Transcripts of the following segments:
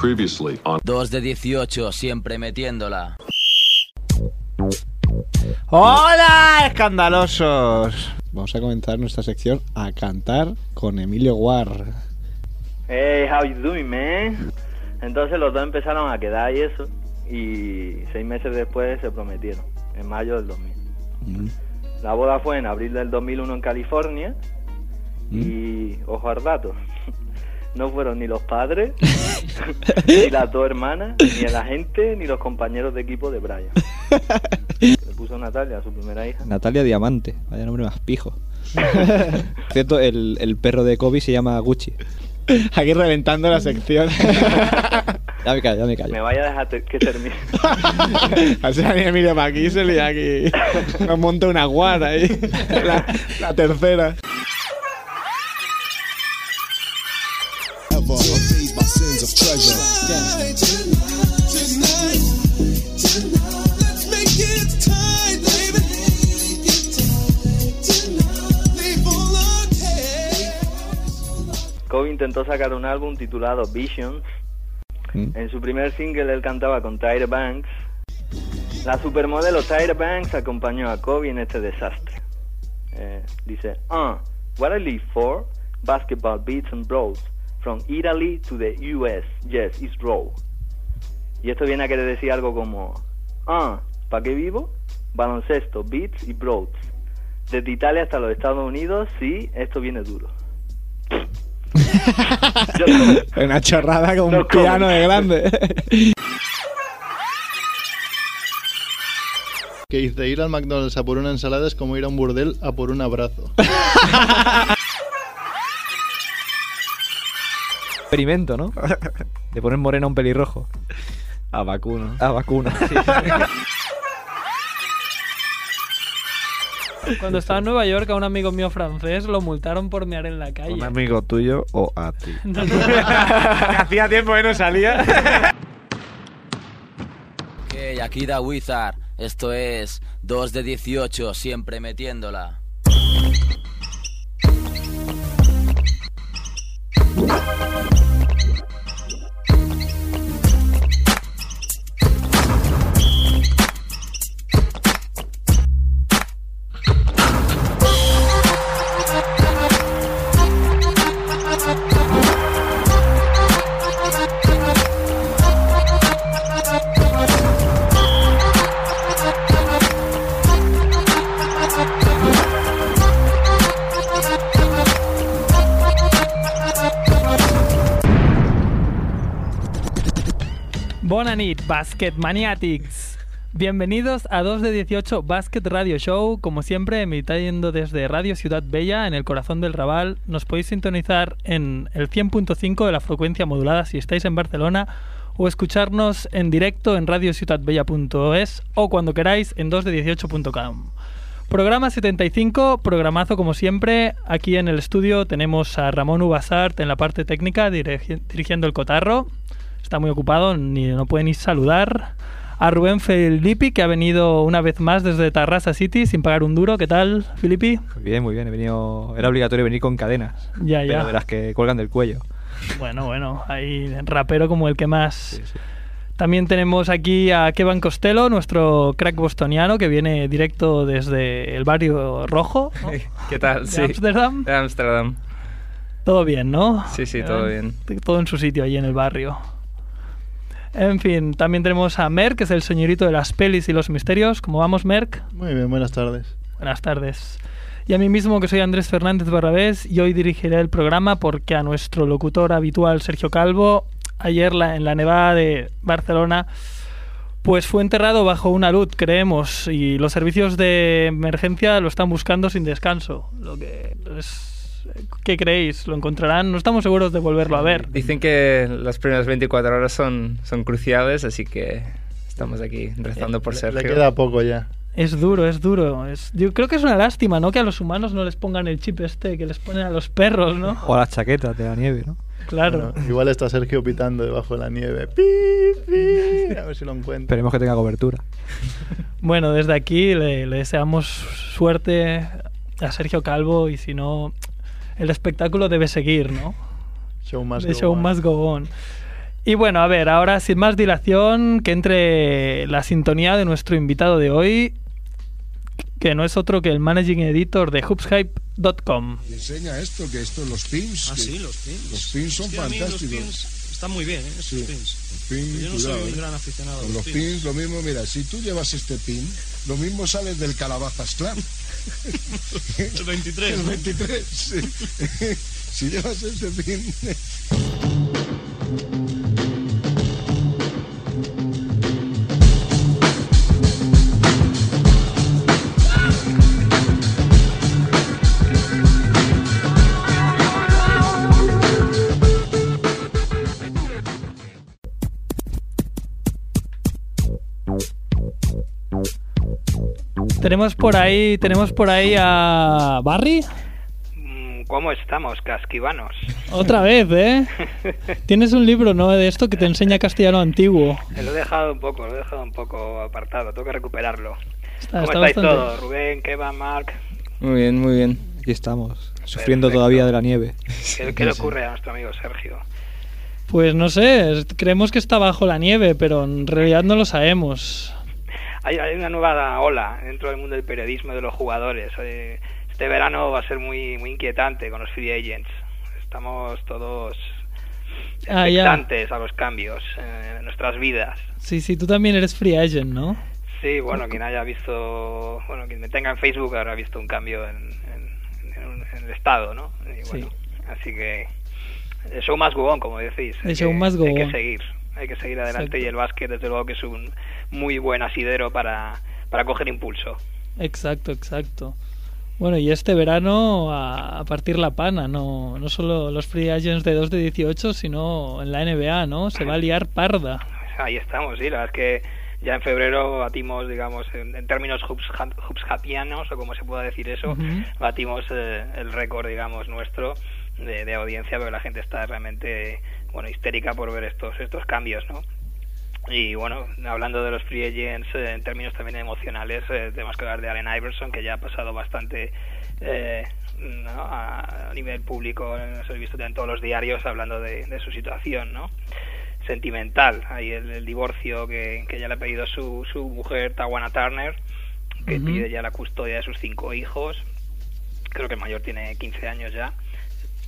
Previously on 2 de 18, siempre metiéndola. ¡Hola, escandalosos! Vamos a comenzar nuestra sección a cantar con Emilio Guar. Hey, how you doing, man? Entonces los dos empezaron a quedar y eso. Y seis meses después se prometieron, en mayo del 2000. Mm. La boda fue en abril del 2001 en California. Y, ojo al dato, no fueron ni los padres, ni las dos hermanas, ni el agente, ni los compañeros de equipo de Brian. Le puso Natalia a su primera hija. Natalia Diamante, vaya nombre más pijo. Cierto, el, el perro de Kobe se llama Gucci. Aquí reventando la sección. Ya me callo, ya me callo. Me vaya a dejar te- que termine. Así venía Emilio para aquí, se le aquí. Nos monta una guar ahí. La, la tercera. Sins of treasure. Kobe intentó sacar un álbum titulado Visions. Mm. En su primer single él cantaba con Tyra Banks. La supermodelo Tyra Banks acompañó a Kobe en este desastre. Eh, dice, uh, what I live for, basketball beats and bros, from Italy to the US, yes, it's raw. Y esto viene a querer decir algo como, ah, ¿para qué vivo? Baloncesto, beats y bros. Desde Italia hasta los Estados Unidos, sí, esto viene duro. Una chorrada con No un piano de grande. Que dice ir al McDonald's a por una ensalada es como ir a un burdel a por un abrazo. Experimento, ¿no? De poner moreno a un pelirrojo. A vacuno. Ah, vacuna. Cuando estaba en Nueva York, a un amigo mío francés lo multaron por mear en la calle. Un amigo tuyo o a ti. No, no. Hacía tiempo que no salía. Ok, aquí da Wizard. Esto es 2 de 18, siempre metiéndola. Basket Maniatics. Bienvenidos a 2 de 18 Basket Radio Show. Como siempre, emitiendo desde Radio Ciudad Bella, en el corazón del Raval. Nos podéis sintonizar en el 100.5 de la frecuencia modulada si estáis en Barcelona o escucharnos en directo en radiociudadbella.es o cuando queráis en 2de18.com. Programa 75, programazo como siempre. Aquí en el estudio tenemos a Ramón Ubasart en la parte técnica dirigi- dirigiendo el cotarro. Está muy ocupado, ni no puede ni saludar. A Rubén Filippi, que ha venido una vez más desde Tarrasa City sin pagar un duro. ¿Qué tal, Filippi? Muy bien, muy bien. He venido... Era obligatorio venir con cadenas. Ya, Pero ya. de las que cuelgan del cuello. Bueno, bueno, ahí rapero como el que más. Sí, sí. También tenemos aquí a Kevin Costello, nuestro crack bostoniano, que viene directo desde el barrio rojo ¿no? ¿Qué tal? de Sí. Ámsterdam. De Ámsterdam. Todo bien, ¿no? Sí, sí, todo bien. Todo en su sitio allí en el barrio. En fin, también tenemos a Merck, que es el señorito de las pelis y los misterios. ¿Cómo vamos, Merck? Muy bien, buenas tardes. Buenas tardes. Y a mí mismo, que soy Andrés Fernández Barrabés, y hoy dirigiré el programa porque a nuestro locutor habitual, Sergio Calvo, ayer la- en la nevada de Barcelona, pues fue enterrado bajo una luz, creemos, y los servicios de emergencia lo están buscando sin descanso. Lo que es- ¿Qué creéis? ¿Lo encontrarán? No estamos seguros de volverlo a ver. Dicen que las primeras 24 horas son, son cruciales, así que estamos aquí rezando por Le- Sergio. Le queda poco ya. Es duro, es duro. Es, yo creo que es una lástima, ¿no? Que a los humanos no les pongan el chip este que les ponen a los perros, ¿no? O a las chaquetas de la nieve, ¿no? Claro. Bueno, igual está Sergio pitando debajo de la nieve. Pi, pi. A ver si lo encuentra. Esperemos que tenga cobertura. Bueno, desde aquí le, le deseamos suerte a Sergio Calvo y si no, el espectáculo debe seguir, ¿no? Show más The show must go on. Y bueno, a ver, ahora sin más dilación, que entre la sintonía de nuestro invitado de hoy, que no es otro que el managing editor de hoopshype.com. Enseña esto, que esto, los pins. Ah, que sí, los pins. Los pins son Hostia, los fantásticos. pins están muy bien, ¿eh? Esos Sí, pins. los pins, Yo no cuidado, soy un ¿eh? gran aficionado. a Con los pins, lo mismo, mira, si tú llevas este pin, lo mismo sales del Calabazas Clan. El 23. El ¿no? 23, sí. si llevas este pin. Tenemos por ahí, tenemos por ahí a Barry. Mm, ¿Cómo estamos, casquivanos? Otra vez, ¿eh? Tienes un libro, ¿no? De esto que te enseña castellano antiguo. Lo he dejado un poco, lo he dejado un poco apartado, tengo que recuperarlo. Está- ¿Cómo está estáis bastante- todos? Rubén, Kevin, Mark. Muy bien, muy bien. Aquí estamos, sufriendo Perfecto. todavía de la nieve. ¿Qué, qué le ocurre a nuestro amigo Sergio? Pues no sé, creemos que está bajo la nieve, pero en realidad no lo sabemos. Hay, hay una nueva ola dentro del mundo del periodismo y de los jugadores. Eh, Este verano va a ser muy, muy inquietante con los free agents. Estamos todos Ah, expectantes a los cambios eh, en nuestras vidas. Sí, sí, tú también eres free agent, ¿no? Sí, bueno, quien haya visto, bueno, quien me tenga en Facebook habrá visto un cambio en, en- en- en el estado, ¿no? Y bueno, así que el show más go on, como decís. El show que- must go Hay que seguir, hay que seguir adelante Exacto. y el básquet desde luego que es un muy buen asidero para, para coger impulso. Exacto, exacto. Bueno, y este verano a, a partir la pana, no, no solo los free agents de 2 de 18, sino en la NBA, ¿no? Se va a liar parda. Ahí estamos, sí, la verdad es que ya en febrero batimos, digamos, en, en términos hoops, hoops hapianos, o como se pueda decir eso, Ujú. batimos eh, el récord, digamos, nuestro de, de audiencia, pero la gente está realmente, bueno, histérica por ver estos, estos cambios, ¿no? Y bueno, hablando de los free agents eh, en términos también emocionales, eh, tenemos que hablar de Allen Iverson, que ya ha pasado bastante eh, ¿no? a, nivel público, nos hemos visto en todos los diarios hablando de, de su situación, ¿no? Sentimental, ahí el, el divorcio que, que ya le ha pedido su, su mujer, Tawana Turner, que Ujú. pide ya la custodia de sus cinco hijos, creo que el mayor tiene 15 años ya.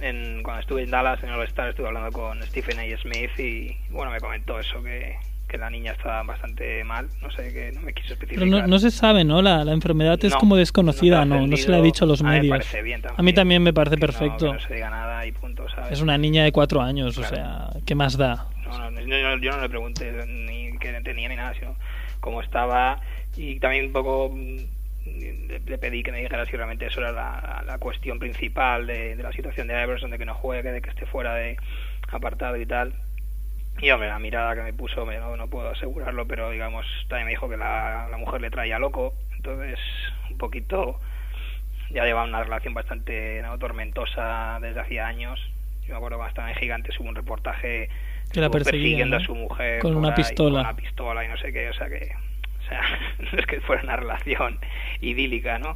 En, cuando estuve en Dallas, en el All-Star, estuve hablando con Stephen A. Smith y, bueno, me comentó eso, que, que la niña estaba bastante mal, no sé, que no me quiso Pero especificar. no, no se sabe, ¿no? La, la enfermedad es No, como desconocida, no no, se le ha dicho a los A mí me medios. bien a mí también. me parece Que perfecto. que no se diga nada y punto, ¿sabes? Es una niña de cuatro años, o sea, ¿qué más da? No, no, yo, no le pregunté ni qué tenía ni nada, sino cómo estaba y también un poco le, pedí que me dijera si realmente eso era la, la cuestión principal de, de la situación de Iverson, de que no juegue, de que esté fuera de apartado y tal. Y hombre, la mirada que me puso, me- no, no puedo asegurarlo, pero digamos, también me dijo que la, la mujer le traía loco, entonces un poquito ya lleva una relación bastante ¿no? tormentosa desde hacía años. Yo me acuerdo en Gigantes hubo un reportaje Que la persiguiendo ¿no? a su mujer Con una ahí, pistola. con una pistola y no sé qué, o sea que o sea, no es que fuera una relación idílica, ¿no?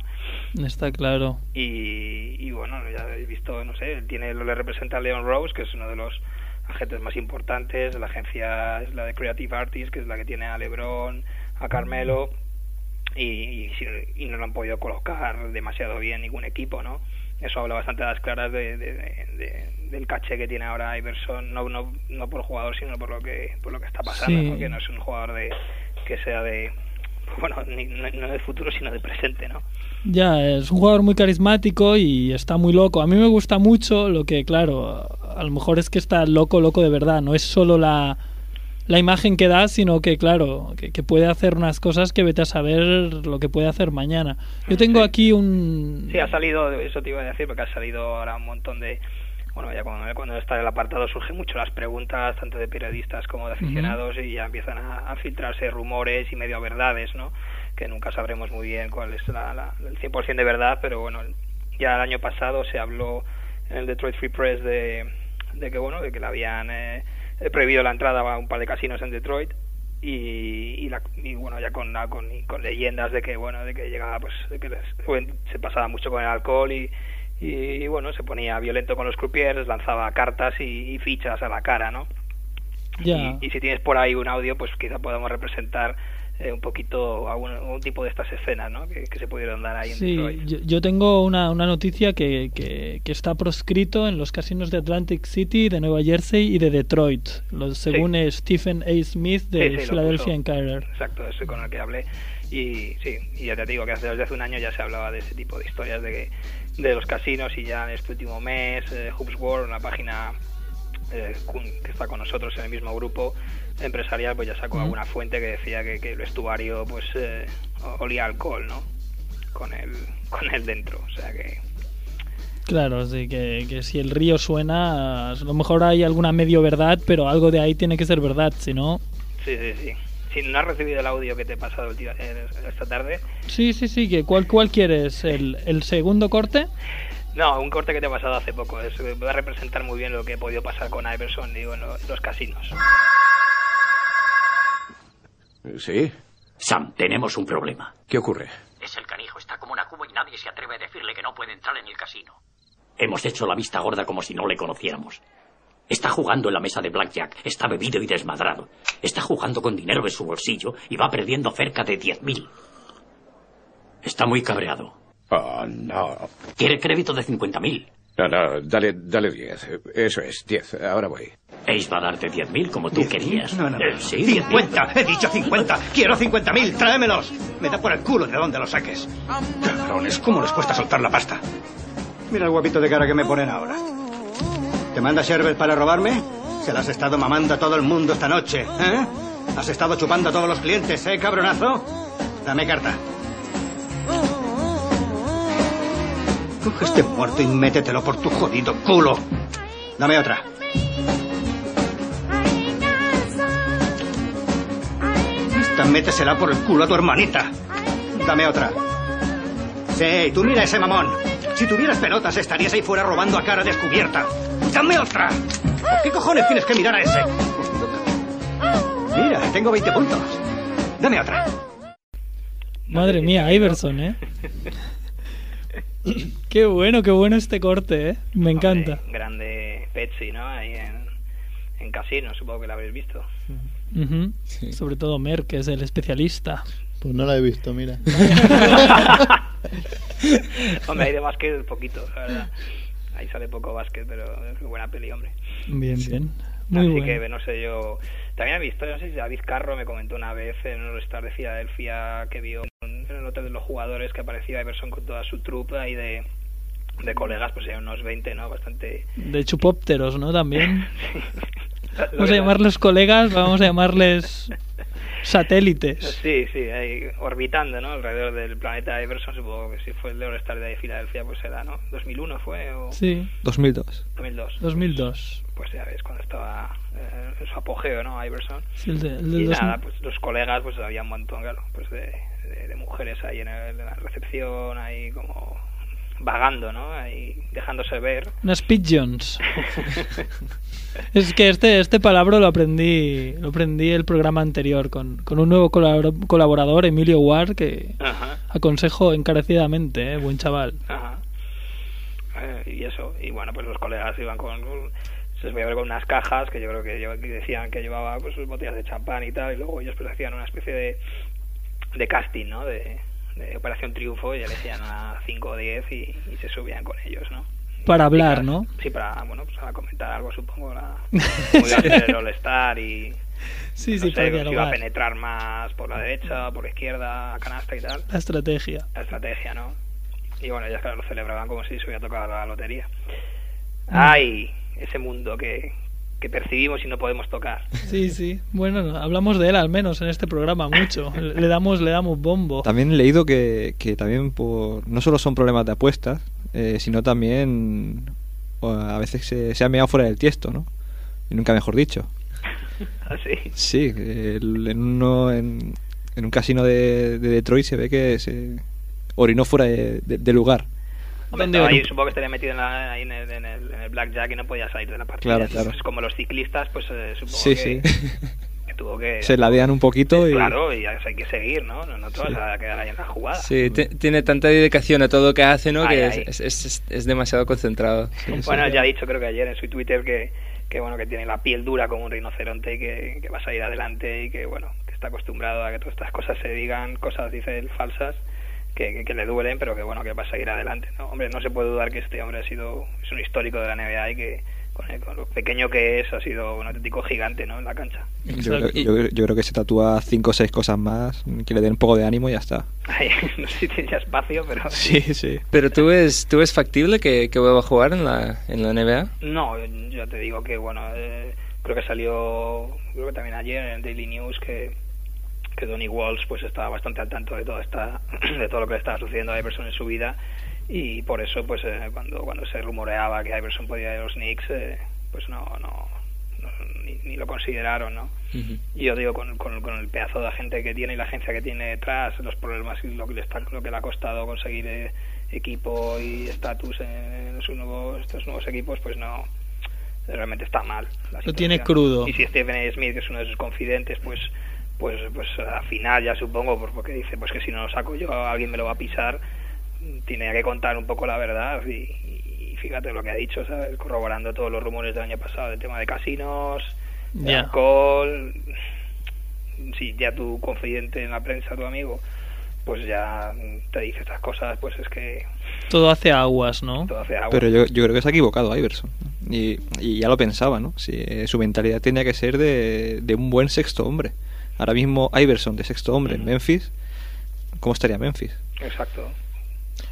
Está claro. Y, y bueno, ya he visto, no sé, tiene, lo le representa a Leon Rose, que es uno de los agentes más importantes, la agencia es la de Creative Artists, que es la que tiene a LeBron, a Carmelo, y, y, no lo han podido colocar demasiado bien ningún equipo, ¿no? Eso habla bastante a las claras de, de- de- de- del caché que tiene ahora Iverson, no, no, no por jugador, sino por lo que, por lo que está pasando, Sí. ¿no? que no es un jugador de que sea de, bueno, ni- no, de futuro, sino de presente, ¿no? Ya, es un jugador muy carismático y está muy loco. A mí me gusta mucho lo que, claro, a lo mejor es que está loco, loco de verdad. No es solo la, la imagen que da, sino que, claro, que, que puede hacer unas cosas que vete a saber lo que puede hacer mañana. Yo tengo aquí un... Sí, ha salido, eso te iba a decir, porque ha salido ahora un montón de... Bueno, ya cuando, cuando está el apartado surgen mucho las preguntas, tanto de periodistas como de aficionados, y ya empiezan a, a filtrarse rumores y medio verdades, ¿no? Que nunca sabremos muy bien cuál es la, la- el 100% de verdad, pero bueno, ya el año pasado se habló en el Detroit Free Press de, de que, bueno, de que le habían eh, prohibido la entrada a un par de casinos en Detroit, y, y, la- y, bueno ya con, con, con leyendas de que bueno de que llegaba pues de que les- se pasaba mucho con el alcohol y, y, bueno se ponía violento con los croupiers lanzaba cartas y, y fichas a la cara no. Y, y si tienes por ahí un audio, pues quizá podamos representar eh, un poquito algún, algún tipo de estas escenas, ¿no? Que, que se pudieron dar ahí en Sí, Detroit. yo, yo tengo una, una noticia que, que, que está proscrito en los casinos de Atlantic City, de Nueva Jersey y de Detroit, los, según Stephen A. Smith de Sí, Philadelphia. Inquirer. Exacto, ese con el que hablé. Y sí, y ya te digo que hace, desde hace un año ya se hablaba de ese tipo de historias de, que- de los casinos y ya en este último mes, eh, Hoops World, una página eh, que está con nosotros en el mismo grupo empresarial, pues ya sacó alguna fuente que decía que, que el vestuario pues eh, olía alcohol, ¿no? Con el, con él dentro, o sea que... Claro, sí, que, que si el río suena, a lo mejor hay alguna medio verdad, pero algo de ahí tiene que ser verdad, si no... Sí, sí, sí. Si no has recibido el audio que te he pasado el día- eh, esta tarde, Sí, sí, sí, que ¿cuál, cuál quieres? ¿El, ¿El segundo corte? No, un corte que te ha pasado hace poco. Es, va a representar muy bien lo que he podido pasar con Iverson, digo, en, lo- en los casinos. ¿Sí? Sam, tenemos un problema. ¿Qué ocurre? Es el canijo, está como una cuba y nadie se atreve a decirle que no puede entrar en el casino. Hemos hecho la vista gorda como si no le conociéramos. Está jugando en la mesa de Blackjack, está bebido y desmadrado. Está jugando con dinero de su bolsillo y va perdiendo cerca de 10.000. Está muy cabreado. Oh, no. Quiere crédito de 50.000. No, no, dale, dale 10. Eso es, 10. Ahora voy. Ace va a darte 10.000 como tú querías. No, no, Eh, no. sí, 50, he dicho 50. Quiero 50.000, tráemelos. Me da por el culo de dónde los saques. Cabrones, ¿cómo les cuesta soltar la pasta? Mira el guapito de cara que me ponen ahora. ¿Te manda Sherbert para robarme? Se la has estado mamando a todo el mundo esta noche, ¿eh? Has estado chupando a todos los clientes, ¿eh, cabronazo? Dame carta. Coge este muerto y métetelo por tu jodido culo. Dame otra. Esta métesela por el culo a tu hermanita. Dame otra. Sí, tú mira ese mamón. Si tuvieras pelotas estarías ahí fuera robando a cara descubierta. ¡Dame otra! ¿Por qué cojones tienes que mirar a ese? Mira, tengo 20 puntos. Dame otra. Madre mía, Iverson, ¿eh? qué bueno, qué bueno este corte, ¿eh? Me encanta. Grande Pepsi, ¿no? Ahí en, en Casino, supongo que lo habréis visto. Sobre todo Mer, que es el especialista. Pues no la he visto, mira. hombre, hay de básquet poquito, la verdad. Ahí sale poco básquet, pero es muy buena peli, hombre. Bien, bien. Muy Así bueno. que, no sé, yo... También he visto, no sé si David Carro me comentó una vez en un Star de Filadelfia que vio en el hotel de los jugadores que aparecía Iverson con toda su trupa ahí de, de colegas, pues eran unos 20, ¿no? Bastante... De chupópteros, ¿no? También. Vamos a llamarlos colegas, vamos a llamarles satélites. Sí, sí, ahí orbitando, ¿no? Alrededor del planeta Iverson, supongo que si fue el de All-Star de Filadelfia, pues era, ¿no? ¿2001 fue? O... Sí. 2002. 2002. 2002. Pues ya ves, cuando estaba eh, en su apogeo, ¿no? Iverson. Sí, el de- el y 2000. nada, pues los colegas, pues había un montón, claro, pues de, de- de mujeres ahí en, el- en la recepción, ahí como vagando, ¿no? Ahí dejándose ver. Unas pigeons. es que este, este palabra lo aprendí, lo aprendí el programa anterior con, con un nuevo colabor- colaborador, Emilio Ward, que Ajá. aconsejo encarecidamente, ¿eh? buen chaval. Ajá. Eh, y eso, y bueno, pues los colegas iban con, se les veía ver con unas cajas que yo creo que, decían que llevaba pues botellas de champán y tal, y luego ellos pues hacían una especie de, de casting, ¿no? De, de Operación Triunfo y elegían a 5 o 10 y, y se subían con ellos, ¿no? Para hablar, ¿no? Sí, para, bueno, pues para comentar algo, supongo, la, a el All-Star y Sí, no sí, sé, para si iba a penetrar más por la derecha, por la izquierda, a canasta y tal. La estrategia. La estrategia, ¿no? Y bueno, ellas claro, lo celebraban como si se hubiera tocado la lotería. Mm. ¡Ay! Ese mundo que, que percibimos y no podemos tocar. Sí, sí. Bueno, no, hablamos de él al menos en este programa mucho. Le damos, le damos bombo. También he leído que, que también por, no solo son problemas de apuestas, eh, sino también a veces se, se ha meado fuera del tiesto, ¿no? Y nunca mejor dicho. ¿Así? Sí, el- en, uno, en, en un casino de, de Detroit se ve que se orinó fuera de, de- de lugar. Supongo que estaría metido en, la- ahí en, el, en, el, en el blackjack y no podía salir de la partida. Claro, claro. Pues como los ciclistas, pues eh, supongo Sí, que, sí. que tuvo que... Se ladean un poquito y... Claro, y hay que seguir, ¿no? No, no te vas a quedar ahí en la jugada. Sí, te- tiene tanta dedicación a todo lo que hace, ¿no? Ay, que ay. es, es- es- es demasiado concentrado. Bueno, ya ha dicho, creo que ayer en su Twitter, que, que bueno que tiene la piel dura como un rinoceronte y que, que va a salir adelante y que bueno que está acostumbrado a que todas estas cosas se digan cosas dice él falsas que, que, que le duelen pero que bueno que va a seguir adelante no hombre no se puede dudar que este hombre ha sido es un histórico de la NBA y que con, el- con lo pequeño que es ha sido un auténtico gigante no en la cancha Yo creo, yo- yo creo que se tatúa cinco o seis cosas más que le den un poco de ánimo y ya está. Ay, no sé si tiene ya espacio pero Sí, sí. Pero tú ves, tú ves factible que, que vuelva a jugar en la, en la NBA? No, yo te digo que, bueno, eh, creo que salió, creo que también ayer en el Daily News que, que Donny Walsh pues estaba bastante al tanto de todo esta, de todo lo que le estaba sucediendo a Iverson en su vida y por eso pues eh, cuando cuando se rumoreaba que Iverson podía ir a los Knicks eh, pues no no, no- ni, ni lo consideraron no y yo digo con, con, con el pedazo de gente que tiene y la agencia que tiene detrás los problemas y lo que le está lo que le ha costado conseguir eh, equipo y estatus en sus nuevos estos nuevos equipos pues no realmente está mal la Lo tiene crudo. y si Stephen. Smith que es uno de sus confidentes pues pues pues al final ya supongo pues, porque dice pues que si no lo saco yo alguien me lo va a pisar tiene que contar un poco la verdad y, y fíjate lo que ha dicho ¿sabes? corroborando todos los rumores del año pasado del tema de casinos de Ya. alcohol si ya tu confidente en la prensa tu amigo pues ya te dice estas cosas pues es que Todo hace aguas, ¿no? todo hace agua Pero yo, yo creo que se ha equivocado Iverson. Y, y ya lo pensaba, ¿no? Si, eh, su mentalidad tenía que ser de, de un buen sexto hombre. Ahora mismo Iverson de sexto hombre en Memphis. ¿Cómo estaría Memphis? exacto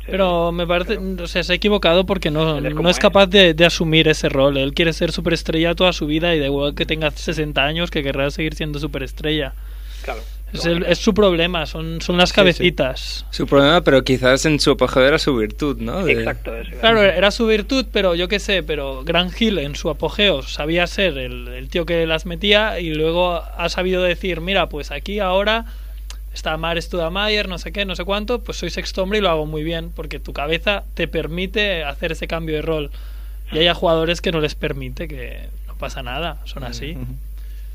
Pero me parece, o sea, se ha equivocado porque no, es no es. capaz de, de asumir ese rol. Él quiere ser superestrella toda su vida y da igual que tenga 60 años que querrá seguir siendo superestrella. claro Es, el- es su problema, son, son las cabecitas. Su problema, pero quizás en su apogeo era su virtud, ¿no? De- exacto eso Claro, era su virtud, pero yo qué sé, pero Grant Hill en su apogeo sabía ser el, el tío que las metía y luego ha sabido decir, mira, pues aquí ahora está Mar Studamayer, no sé qué, no sé cuánto, pues soy sexto hombre y lo hago muy bien, porque tu cabeza te permite hacer ese cambio de rol. Y hay a jugadores que no les permite, que no pasa nada, son así.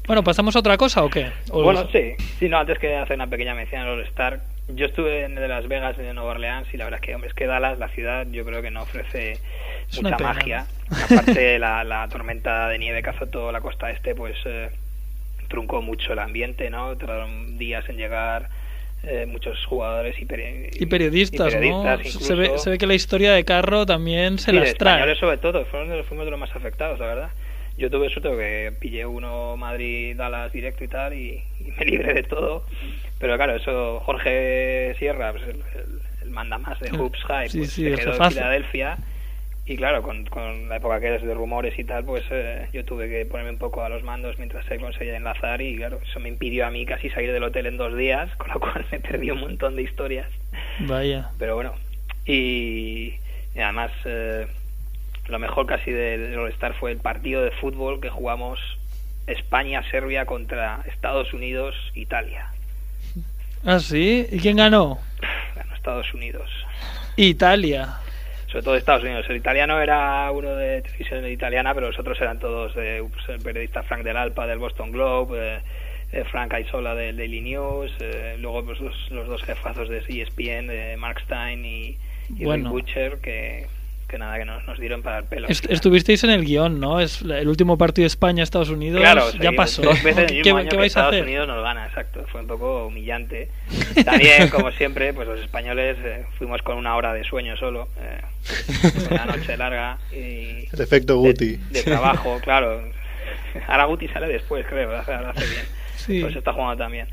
Bueno, ¿pasamos a otra cosa o qué? O- Bueno, sí. Sí, no, antes que hacer una pequeña mención al All-Star, yo estuve en el de Las Vegas y de Nueva Orleans y la verdad es que, hombre, es que Dallas, la ciudad, yo creo que no ofrece Es mucha magia. Aparte, la, la tormenta de nieve que azotó la costa este, pues eh, truncó mucho el ambiente, ¿no? Tardaron días en llegar eh, muchos jugadores y, peri- Y periodistas, y periodistas ¿no? Se ve, incluso. se ve que la historia de Carro también se Sí, las trae. sobre todo, fueron de los, fuimos de los más afectados, la verdad. Yo tuve suerte que pillé uno Madrid-Dallas directo y tal y, y me libré de todo. Pero claro, eso Jorge Sierra, pues el, el, el manda más de Hoops High, sí, pues sí, se quedó en. Filadelfia. Y claro, con, con la época que es de rumores y tal, pues eh, yo tuve que ponerme un poco a los mandos mientras se conseguía enlazar y claro, eso me impidió a mí casi salir del hotel en dos días, con lo cual me perdí un montón de historias Vaya. pero bueno y, y además eh, lo mejor casi del All-Star fue el partido de fútbol que jugamos España-Serbia contra Estados Unidos-Italia ¿Ah, sí? ¿Y quién ganó? ganó Estados Unidos Italia. sobre todo Estados Unidos el italiano era uno de televisión italiana pero los otros eran todos de pues, el periodista Frank del Alpa del Boston Globe eh, eh, Frank Aisola del Daily News eh, luego pues los, los dos jefazos de ESPN de Mark Stein y, y Bueno. Rick Butcher que, que nada que nos, nos dieron para el pelo Est- estuvisteis en el guion, ¿no? Es el último partido de España-Estados Unidos. Claro, ya pasó. Dos veces en el ¿Qué, mismo año qué que vais a Estados hacer? Unidos nos gana, exacto. Fue un poco humillante. También, como siempre, pues los españoles eh, fuimos con una hora de sueño solo. eh, una noche larga y El efecto Guti. de trabajo, claro. Ahora Guti sale después, creo, hace, hace bien. Sí. Pues está jugando también.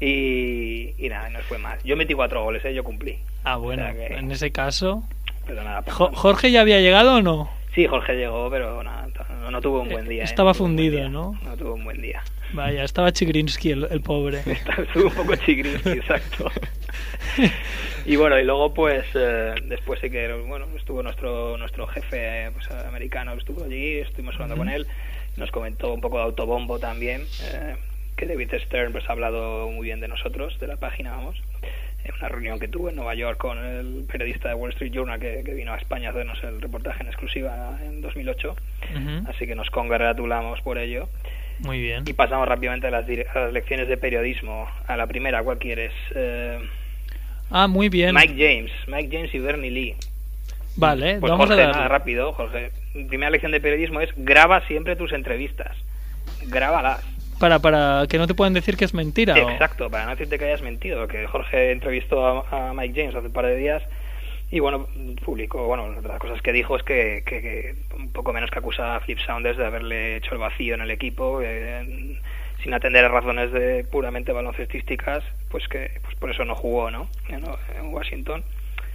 Y, y nada, nos fue mal. Yo metí cuatro goles, ¿eh? yo cumplí. Ah, bueno, O sea que- en ese caso. Pero nada, Jo- ¿Jorge ya había llegado o no? Sí, Jorge llegó, pero nada, no, no tuvo un buen día. ¿eh? Estaba No fundido, día. ¿no? No tuvo un buen día. Vaya, estaba Chigrinsky, el, el pobre. Estuvo un poco chigrinsky, exacto. y bueno, y luego pues eh, después sí que bueno, estuvo nuestro nuestro jefe pues, americano, estuvo allí, estuvimos hablando con él, nos comentó un poco de autobombo también, eh, que David Stern pues ha hablado muy bien de nosotros, de la página, vamos, en una reunión que tuvo en Nueva York con el periodista de Wall Street Journal que, que vino a España a hacernos el reportaje en exclusiva en 2008, Ujú, así que nos congratulamos por ello. Muy bien. Y pasamos rápidamente a las, a las lecciones de periodismo. A la primera, ¿cuál quieres? Eh, Ah, muy bien. Mike James. Mike James y Bernie Lee. Vale, Pues vamos Jorge, a nada, rápido, Jorge. Primera lección de periodismo es graba siempre tus entrevistas. Grábalas. Para, para que no te puedan decir que es mentira. o- Exacto, para no decirte que hayas mentido. Que Jorge entrevistó a, a Mike James hace un par de días y bueno, publicó, bueno, las cosas que dijo es que, que- que un poco menos que acusaba a Flip Saunders de haberle hecho el vacío en el equipo, eh, sin atender a razones de puramente baloncestísticas, pues que pues por eso no jugó, ¿no? En, Washington.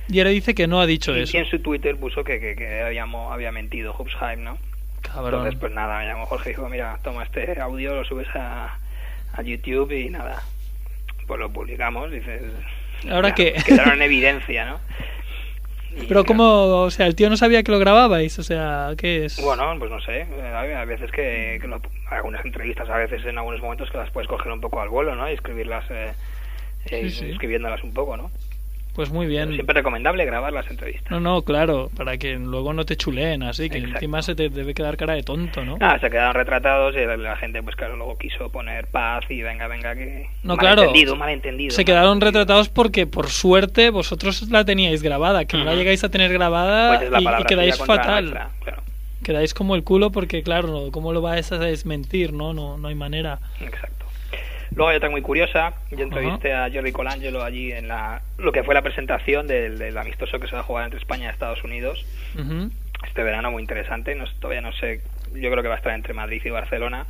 Y ahora dice que no ha dicho Y eso. en su Twitter puso que, que, que había, había mentido Hubsheim, ¿no? Cabrón. Entonces, pues nada, me llamó Jorge y dijo, mira, toma este audio, lo subes a, a YouTube y nada, pues lo publicamos, dices... Ahora que- Quedaron en evidencia, ¿no? Pero como, o sea, el tío no sabía que lo grababais, o sea, ¿qué es? Bueno, pues no sé, a veces que, que lo- algunas entrevistas, a veces en algunos momentos que las puedes coger un poco al vuelo, ¿no? Y escribirlas, eh, eh, sí. escribiéndolas un poco, ¿no? Pues muy bien. Siempre recomendable grabar las entrevistas. No, no, claro, para que luego no te chuleen, así que encima se te debe quedar cara de tonto, ¿no? Ah, se quedaron retratados y la, gente, pues claro, luego quiso poner paz y venga, venga, que... No, claro. malentendido, malentendido. Se quedaron retratados porque, por suerte, vosotros la teníais grabada. Que no la llegáis a tener grabada Pues y- quedáis fatal. nuestra, claro. Quedáis como el culo porque, claro, ¿cómo lo vais a desmentir? No, no, no hay manera. Exacto. Luego hay otra muy curiosa. Yo entrevisté a Jordi Colangelo allí en la, lo que fue la presentación del, del amistoso que se va a jugar entre España y Estados Unidos. Este verano muy interesante. No, todavía no sé. Yo creo que va a estar entre Madrid y Barcelona.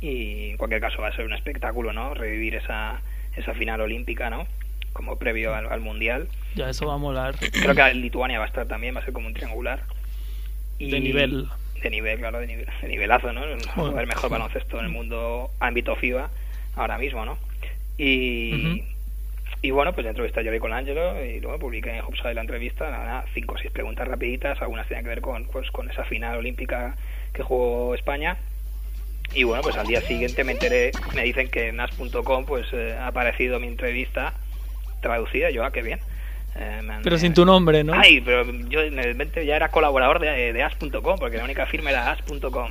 Y en cualquier caso va a ser un espectáculo, ¿no? Revivir esa, esa final olímpica, ¿no? Como previo al, al Mundial. Ya, eso va a molar. Creo que Lituania va a estar también, va a ser como un triangular. De nivel. De nivel, claro, de, nivel, de nivelazo, ¿no? Haber mejor baloncesto en el mundo ámbito FIBA ahora mismo, ¿no? Y, y bueno, pues ya entrevisté a Jordi Colangelo y luego publiqué en Hubside la entrevista, nada, cinco o seis preguntas rapiditas, algunas tenían que ver con, pues, con esa final olímpica que jugó España. Y bueno, pues al día siguiente me enteré, me dicen que en as.com pues eh, ha aparecido mi entrevista traducida, yo, ah, qué bien. Eh, me Pero sin tu nombre, ¿no? Ay, pero yo en el 20 ya era colaborador de, de as.com, porque la única firma era as.com.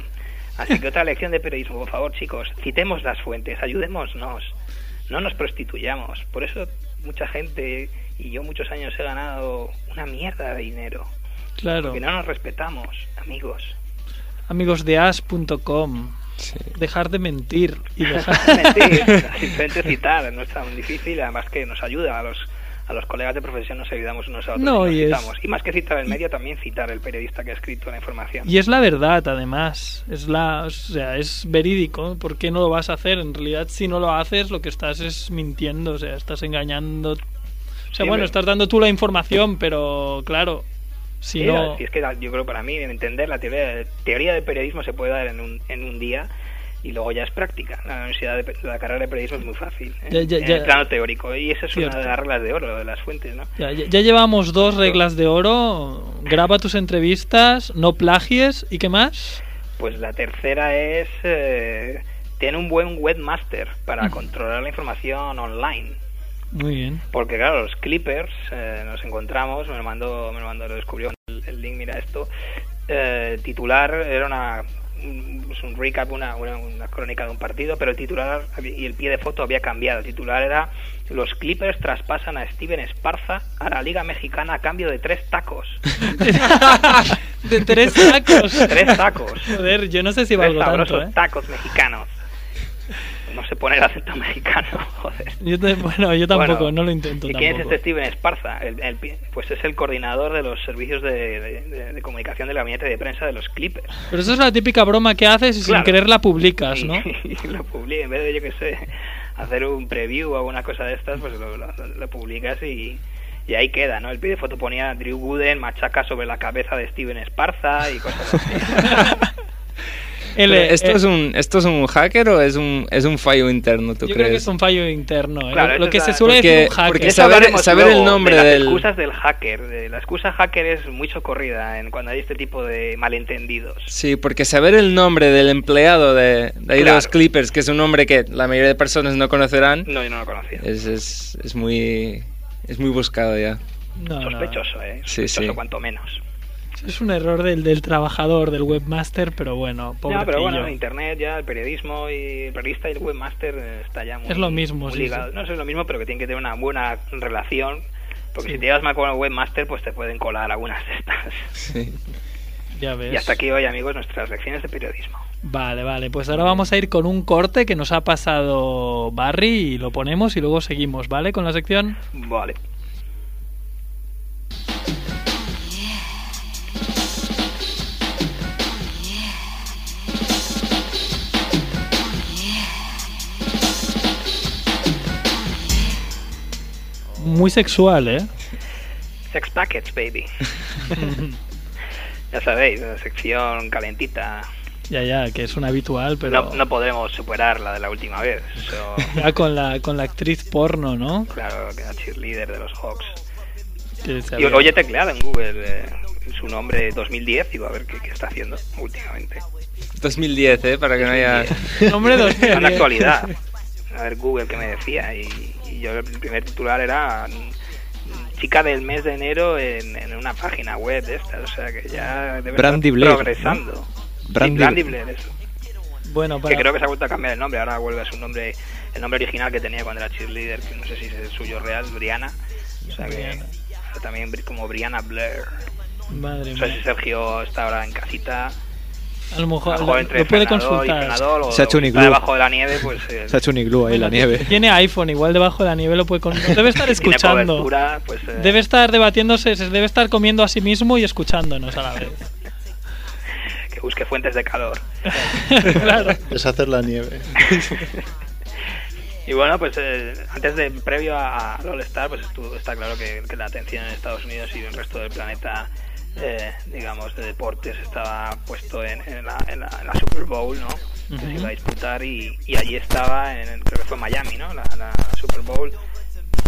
Así que otra lección de periodismo, por favor, chicos, citemos las fuentes, ayudémonos, no nos prostituyamos. Por eso mucha gente y yo muchos años he ganado una mierda de dinero. Claro. Porque no nos respetamos, amigos. Amigos de as.com. Dejar de mentir y dejar Mentir, simplemente citar, no es tan difícil, además que nos ayuda a los a los colegas de profesión nos ayudamos unos a otros No, y nos y es-. Y más que citar el medio, también citar el periodista que ha escrito la información. Y es la verdad, además. Es la, o sea, es verídico. ¿Por qué no lo vas a hacer? En realidad, si no lo haces, lo que estás es mintiendo, o sea, estás engañando. O sea, bueno, estás dando tú la información, pero claro, si Sí, no. es que yo creo para mí entender la teoría, teoría del periodismo se puede dar en un, en un día y luego ya es práctica. La universidad de, la carrera de periodismo es muy fácil ¿eh? Ya, ya, en el plano teórico y esa es Cierto. una de las reglas de oro de las fuentes, ¿no? Ya, llevamos dos reglas de oro. Graba tus entrevistas, no plagies. ¿Y qué más? Pues la tercera es eh, tener un buen webmaster Mm. para controlar la información online. Muy bien. Porque claro, los Clippers eh, nos encontramos, me lo mandó, me lo mandó, lo descubrió el, el link, mira esto. Eh, titular era una un, pues un recap, una, una, una crónica de un partido, pero el titular y el pie de foto había cambiado. El titular era los Clippers traspasan a Steven Esparza a la Liga Mexicana a cambio de tres tacos. De tres tacos. Tres tacos. Joder, yo no sé si Tres valgo tanto, ¿eh? tacos mexicanos. No sé poner acento mexicano, joder. Yo te- bueno, yo tampoco, Bueno, no lo intento ¿Y quién es este Steven Esparza? El- pues es el coordinador de los servicios de, de- de- de comunicación del gabinete de prensa de los Clippers. Pero eso es la típica broma que haces y Claro. sin querer la publicas, ¿no? Y, lo publica, en vez de, yo que sé, hacer un preview o alguna cosa de estas, pues lo, lo- lo publicas y, y ahí queda, ¿no? El pie de foto ponía Drew Gooden, machaca sobre la cabeza de Steven Esparza y cosas así. El, ¿Esto, eh, es un, ¿Esto es un hacker o es un, es un fallo interno, tú Yo crees? creo que es un fallo interno. ¿eh? Claro, lo eso que se suele porque- decir un hacker. porque saber- saber el nombre de las del- excusas del hacker. De la excusa hacker es muy socorrida en cuando hay este tipo de malentendidos. Sí, porque saber el nombre del empleado de, de ahí de Claro. los Clippers, que es un nombre que la mayoría de personas no conocerán, No, yo no lo conocía. es, es, es muy es muy buscado ya. No, no. Sospechoso, ¿eh? Sí, Sospechoso sí. cuanto menos. Es un error del, del trabajador, del webmaster, pero bueno, Ya, pobrecillo. pero bueno, Internet ya, el periodismo y el periodista y el webmaster está ya muy, Es lo mismo, muy sí, ligado. sí. No es lo mismo, pero que tienen que tener una buena relación Porque si te llevas mal con el webmaster, pues te pueden colar algunas de estas. Sí. Ya ves. Y hasta aquí hoy, amigos, nuestras lecciones de periodismo. Vale, vale. Pues ahora vamos a ir con un corte que nos ha pasado Barry y lo ponemos y luego seguimos, ¿vale? Con la sección. Vale. Muy sexual, ¿eh? Sex Packets, baby. ya sabéis, la sección calentita. Ya, ya, que es un habitual, pero No, no podremos superar la de la última vez. Eso, ya con la, con la actriz porno, ¿no? claro, que era cheerleader de los Hawks. Y hoy he tecleado en Google eh, su nombre 2010 y a ver qué, qué está haciendo últimamente. 2010, ¿eh? Para que no haya... Nombre Está en la actualidad. A ver Google qué me decía. Y, y yo el primer titular era mm, chica del mes de enero en, en una página web de estas. O sea que ya debe Brandy estar Blair, progresando. ¿no? Sí, Brandy- Brandy Blair, eso. Bueno, Que creo que se ha vuelto a cambiar el nombre. Ahora vuelve a su nombre, el nombre original que tenía cuando era cheerleader, que no sé si es el suyo real, Brianna. O sea que también como Brianna Blair. Madre No sé si mía. Sergio está ahora en casita. A lo mejor A lo lo, entre lo puede consultar. frenador, o Se ha hecho un iglú. debajo de la nieve, pues eh, Se ha hecho un iglú ahí en la nieve. Tiene iPhone, igual debajo de la nieve lo puede consultar. Debe estar escuchando. pues eh, Debe estar debatiéndose, se debe estar comiendo a sí mismo y escuchándonos a la vez. que busque fuentes de calor. claro. Deshacer la nieve. Y bueno, pues eh, antes de, previo a, al All-Star, pues estuvo- está claro que, que la atención en Estados Unidos y el resto del planeta, eh, digamos, de deportes estaba puesto en, en la, en la- en la Super Bowl, ¿no? Que se iba a disputar y, y allí estaba, en, el- creo que fue Miami, ¿no? La, la Super Bowl.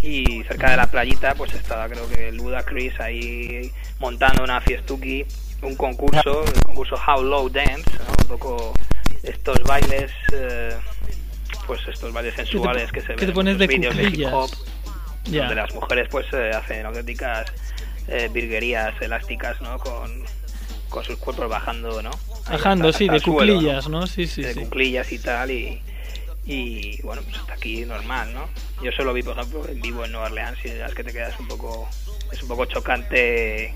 Y cerca de la playita, pues estaba, creo que Luda Chris ahí montando una fiestuki, un concurso, el concurso How Low Dance, ¿no? Un poco estos bailes. eh, pues estos bailes sensuales que, se ven en de vídeos de hip hop donde las mujeres pues eh, hacen auténticas eh, virguerías elásticas no con, con sus cuerpos bajando no Bajando, hasta- sí, hasta de el suelo, ¿no? cuclillas, ¿no? Sí, sí, de sí. cuclillas y tal y y bueno pues hasta aquí normal no yo solo vi por ejemplo en vivo en Nueva Orleans y es que te quedas un poco es un poco chocante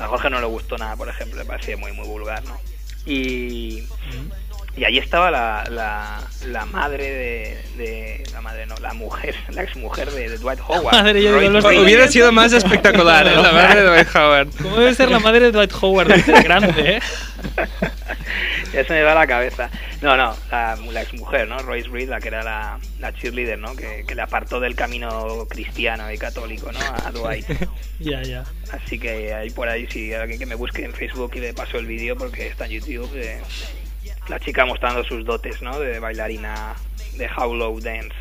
a Jorge no le gustó nada por ejemplo le parecía muy muy vulgar no y y allí estaba la, la, la madre de, de- La madre, no, la mujer, la ex mujer de, de Dwight Howard. madre, yo digo, Royce lo Reed. estoy Hubiera sido más espectacular, ¿eh? La madre de Dwight Howard. ¿Cómo debe ser la madre de Dwight Howard? Grande, ¿eh? Ya se me va la cabeza. No, no, la, la ex mujer, ¿no? Royce Reed, la que era la, la cheerleader, ¿no? Que, que le apartó del camino cristiano y católico, ¿no? A Dwight. Ya, ya. Así que ahí por ahí, si alguien que me busque en Facebook y le paso el vídeo porque está en YouTube, de la chica mostrando sus dotes, ¿no? De bailarina de How Low Dance.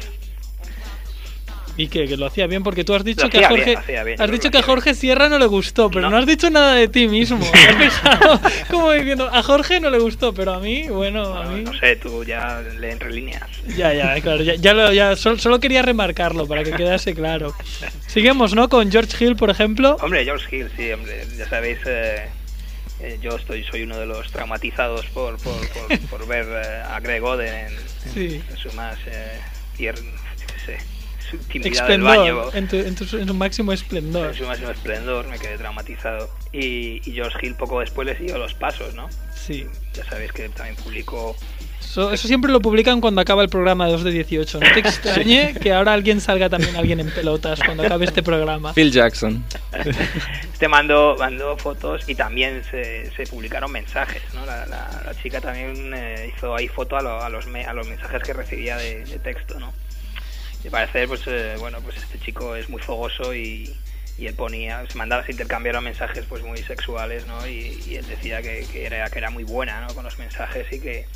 ¿Y qué? Que lo hacía bien porque tú has dicho Lo que a Jorge bien, bien, has dicho que a Jorge Sierra no le gustó, pero no, No. has dicho nada de ti mismo. Has dejado como diciendo, a Jorge no le gustó, pero a mí, bueno, a mí No sé, tú ya lee entre líneas. ya, ya, claro, ya, ya, lo- ya sol- solo quería remarcarlo para que quedase claro. Seguimos, ¿no? Con George Hill, por ejemplo. Hombre, George Hill, sí, hombre, ya sabéis, eh, eh, yo estoy soy uno de los traumatizados por, por, por, por ver eh, a Greg Oden en, en- Sí. en su más eh, tierno, sé, su intimidad del baño. En, tu- en tu- en su máximo esplendor. En su máximo esplendor me quedé traumatizado. Y, y George Hill poco después le siguió los pasos, ¿no? Sí. Ya sabéis que también publicó Eso, eso siempre lo publican cuando acaba el programa 2 de 18. No te extrañe que ahora alguien salga también alguien en pelotas cuando acabe este programa. Phil Jackson. Este mandó, mandó fotos y también se, se publicaron mensajes, ¿no? La, la- la chica también eh, hizo ahí foto a, lo- a los, me- a los mensajes que recibía de, de texto, ¿no? Y parecer, pues, eh, bueno, pues este chico es muy fogoso y, y él ponía, se mandaba, se intercambiaron mensajes, pues, muy sexuales, ¿no? Y, y él decía que, que era, que era muy buena, ¿no? Con los mensajes y que,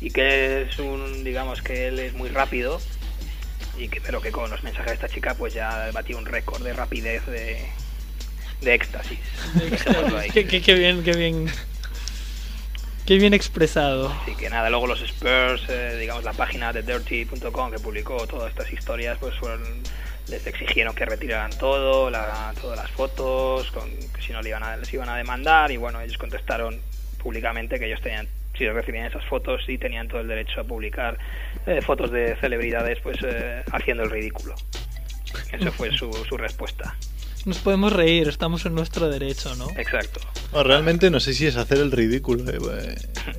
y que es un, digamos, que él es muy rápido y que, pero que con los mensajes de esta chica, pues, ya batió un récord de rapidez de, de éxtasis. Qué, qué- qué bien, qué bien. Qué bien expresado. Así que nada, luego los Spurs, eh, digamos la página de dirty.com que publicó todas estas historias, pues fueron, les exigieron que retiraran todo, la- todas las fotos, con, que si no le iban a, les iban a demandar y bueno, ellos contestaron públicamente que ellos tenían, si recibían esas fotos, sí tenían todo el derecho a publicar eh, fotos de celebridades pues eh, haciendo el ridículo. Eso fue su, su respuesta. Nos podemos reír, estamos en nuestro derecho, ¿no? Exacto. No, realmente no sé si es hacer el ridículo. eh, pues,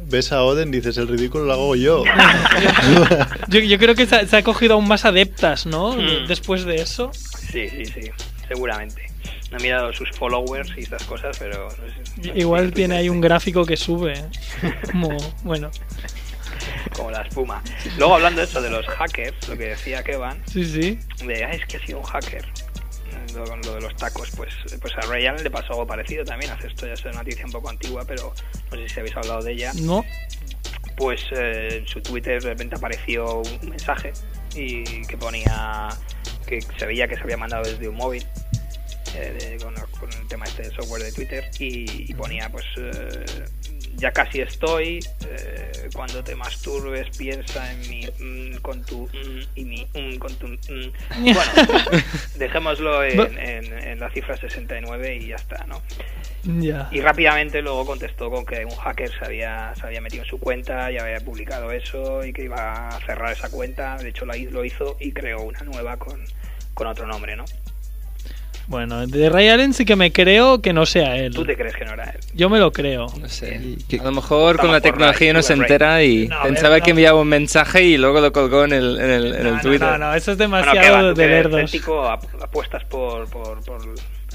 Ves a Oden, dices el ridículo lo hago yo. Yo, yo creo que se ha, se ha cogido aún más adeptas, ¿no? Mm. Después de eso. Sí, sí, sí, seguramente. No he mirado sus followers y estas cosas, pero... no sé, Igual tiene ahí un gráfico que sube. ¿eh? Como, bueno. como la espuma. Luego hablando de eso de los hackers, lo que decía Kevan, Sí, sí. de "Ah, es que ha sido un hacker. Lo, con lo de los tacos, pues, pues a Ray Allen le pasó algo parecido también. Hace esto ya es una noticia un poco antigua, pero no sé si habéis hablado de ella. No. Pues eh, en su Twitter de repente apareció un mensaje y que ponía que se veía que se había mandado desde un móvil eh, con, con el tema este de software de Twitter y, y ponía pues eh, ya casi estoy eh, cuando te masturbes piensa en mi mm, con tu mm, y mi mm, con tu mm. bueno dejémoslo en, en- en la cifra 69 y ya está no y rápidamente luego contestó con que un hacker se había, se había metido en su cuenta y había publicado eso y que iba a cerrar esa cuenta. De hecho, la, lo hizo y creó una nueva con, con otro nombre, ¿no? Bueno, de Ray Allen sí que me creo que no sea él. ¿Tú te crees que no era él? Yo me lo creo. No sé. A lo mejor con la tecnología Ray, no se Ray. entera y No, pensaba no. que enviaba un mensaje y luego lo colgó en el, en el, en el No, Twitter. no, no, eso es Bueno, demasiado ¿qué va? ¿Tú que de nerdos. apuestas por... por, por...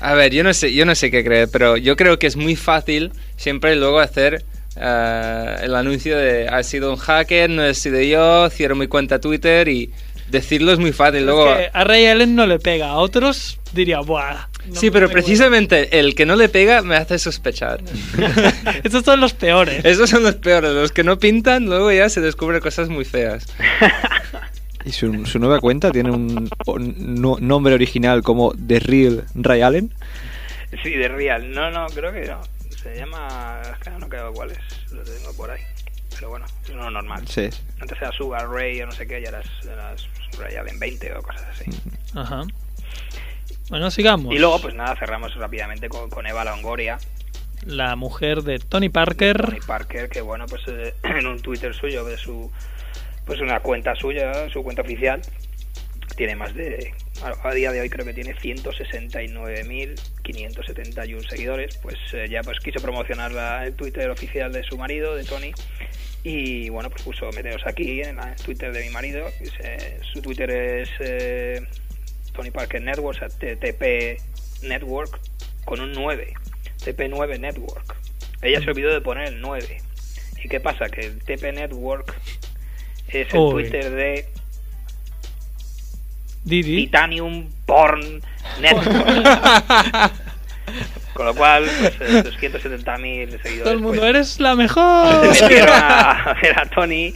A ver, yo no sé, yo no sé qué creer, pero yo creo que es muy fácil siempre luego hacer eh, el anuncio de ha sido un hacker, no he sido yo, cierro mi cuenta Twitter y decirlo es muy fácil. Luego, Es que a Ray Allen no le pega, a otros diría, ¡buah! no sí, pero pego". precisamente el que no le pega me hace sospechar. Estos son los peores. Esos son los peores, los que no pintan, luego ya se descubren cosas muy feas. Y su, su nueva cuenta tiene un, un no- nombre original como The Real Ray Allen. Sí, de Real. No, no, creo que no. Se llama... es que no creo cuál es. Lo tengo por ahí. Pero bueno, es uno normal. Sí. Antes era Sugar Ray o no sé qué, y ahora es, ahora es Ray Allen 20 o cosas así. Ajá. Bueno, sigamos. Y luego, pues nada, cerramos rápidamente con, con Eva Longoria, La mujer de Tony Parker. Tony Parker, que bueno, pues eh, en un Twitter suyo, de su, pues una cuenta suya, su cuenta oficial, tiene más de, a, a día de hoy creo que tiene 169.571 seguidores, pues eh, ya pues quiso promocionar la, el Twitter oficial de su marido, de Tony, y bueno, pues puso, meteos aquí en el Twitter de mi marido, es, eh, su Twitter es eh, Tony Parker Network, o sea, TP Network, con un 9, TP9 Network. Ella se olvidó de poner el 9. ¿Y qué pasa? Que el TP Network es el. Twitter de Didi. Titanium Porn Network. Con lo cual, pues, esos 170.000 seguidores. Todo el mundo, pues, eres la mejor. se metieron a, a ver a Tony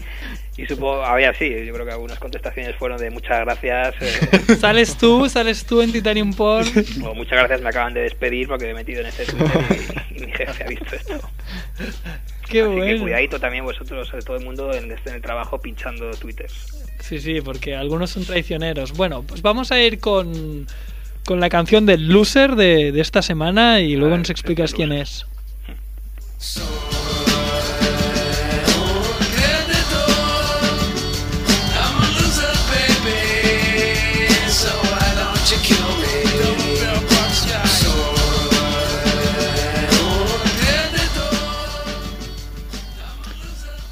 y supongo, había sí, yo creo que algunas contestaciones fueron de muchas gracias, eh, sales tú, sales tú en Titanium Porn. o muchas gracias me acaban de despedir porque me he metido en este Twitter y, y mi jefe ha visto esto. Qué Así que bueno. cuidadito también vosotros, eh, todo el mundo en, en el trabajo pinchando Twitter. Sí, sí, porque algunos son traicioneros. Bueno, pues vamos a ir con, con la canción del loser de, de esta semana y luego nos explicas quién es.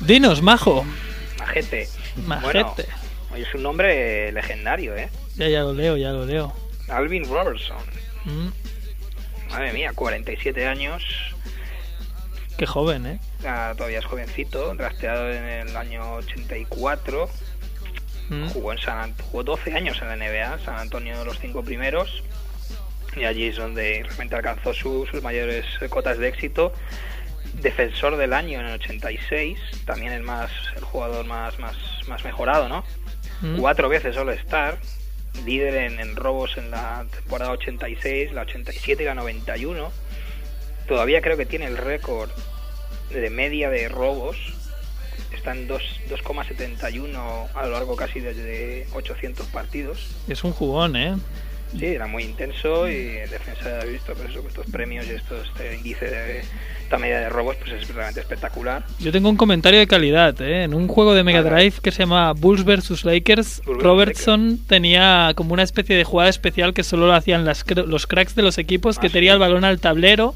Dinos, Majo. Majete. Majete. Bueno, oye, es un nombre legendario, ¿eh? Ya, ya lo leo, ya lo leo. Alvin Robertson. Mm, Madre mía, 47 años. qué joven, ¿eh? ah, todavía es jovencito, drafteado en el año 84. Mm. Jugó en San Ant- jugó 12 años en la NBA, San Antonio de los cinco primeros. Y allí es donde realmente alcanzó su- sus mayores cotas de éxito. Defensor del año en el 86, también el más el jugador más más más mejorado, ¿no? Mm. Cuatro veces All Star, líder en, en robos en la temporada 86, la 87 y la 91. Todavía creo que tiene el récord de media de robos. Está en dos- 2,71 a lo largo casi de, de 800 partidos. Es un jugón, ¿eh? Sí, era muy intenso y en defensa he visto pues, eso, estos premios y estos, este índice de esta medida de robos pues es realmente espectacular. Yo tengo un comentario de calidad. ¿eh? En un juego de Mega Drive que se llama Bulls vs. Lakers, Bulls. Robertson tenía como una especie de jugada especial que solo lo hacían las los cracks de los equipos, que Ah, tenía sí. el balón al tablero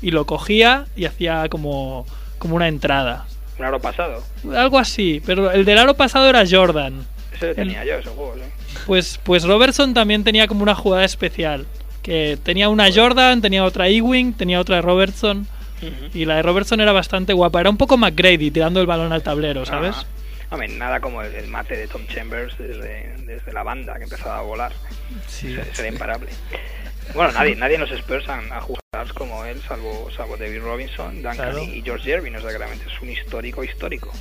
y lo cogía y hacía como, como una entrada. Un aro pasado. Algo así, pero el del aro pasado era Jordan. Lo tenía yo, ese juego, ¿eh? Pues, pues Robertson también tenía como una jugada especial. Que tenía una Jordan, tenía otra Ewing, tenía otra Robertson. Y la de Robertson era bastante guapa. Era un poco McGrady tirando el balón al tablero, ¿sabes? Hombre, nada como el, el mate de Tom Chambers desde, desde la banda que empezaba a volar. Sí, era imparable. Bueno, nadie, nadie en los Spurs han, ha jugado como él, salvo, salvo David Robinson, Duncan Claro. y, George Gervin. O sea, que realmente es un histórico histórico.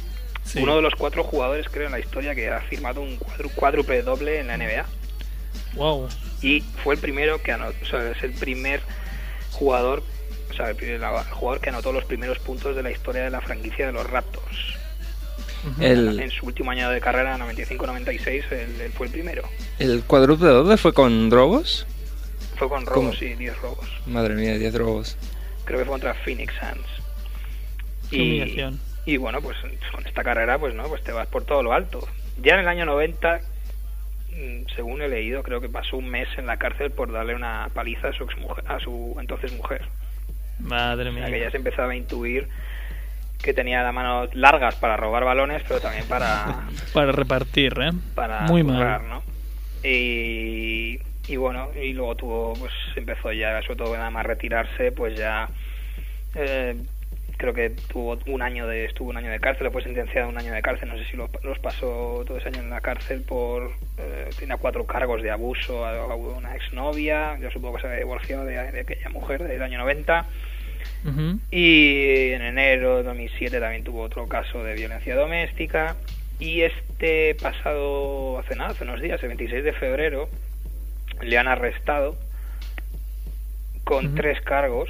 Sí. Uno de los cuatro jugadores, creo, en la historia que ha firmado un cuádruple doble en la NBA. Wow. Y fue el primero que anotó, o sea, es el primer jugador, o sea, el, primer- el jugador que anotó los primeros puntos de la historia de la franquicia de los Raptors. El, En su último año de carrera, 95-96, él, él fue el primero. el cuádruple doble fue con robos. Fue con ¿Cómo? robos, sí, 10 robos. Madre mía, 10 robos. Creo que fue contra Phoenix Suns. Humillación. Y bueno, pues con esta carrera, pues no, pues te vas por todo lo alto. Ya en el año 90, mm, según he leído, creo que pasó un mes en la cárcel por darle una paliza a su, exmujer- a su entonces mujer. Madre O sea, mía. que ya se empezaba a intuir que tenía las manos largas para robar balones, pero también para, Para repartir, ¿eh? para Muy jugar, mal. ¿no? Y, y bueno, y luego tuvo, pues empezó ya, sobre todo nada más retirarse, pues ya eh, creo que tuvo un año de, estuvo un año de cárcel, fue sentenciado a un año de cárcel, no sé si los, los pasó todo ese año en la cárcel por, eh, tenía cuatro cargos de abuso a, a una exnovia, yo supongo que se había divorciado de, de aquella mujer del año 90. Ujú. Y en enero de 2007 también tuvo otro caso de violencia doméstica. Y este pasado, hace nada, hace unos días, el 26 de febrero, le han arrestado con tres cargos.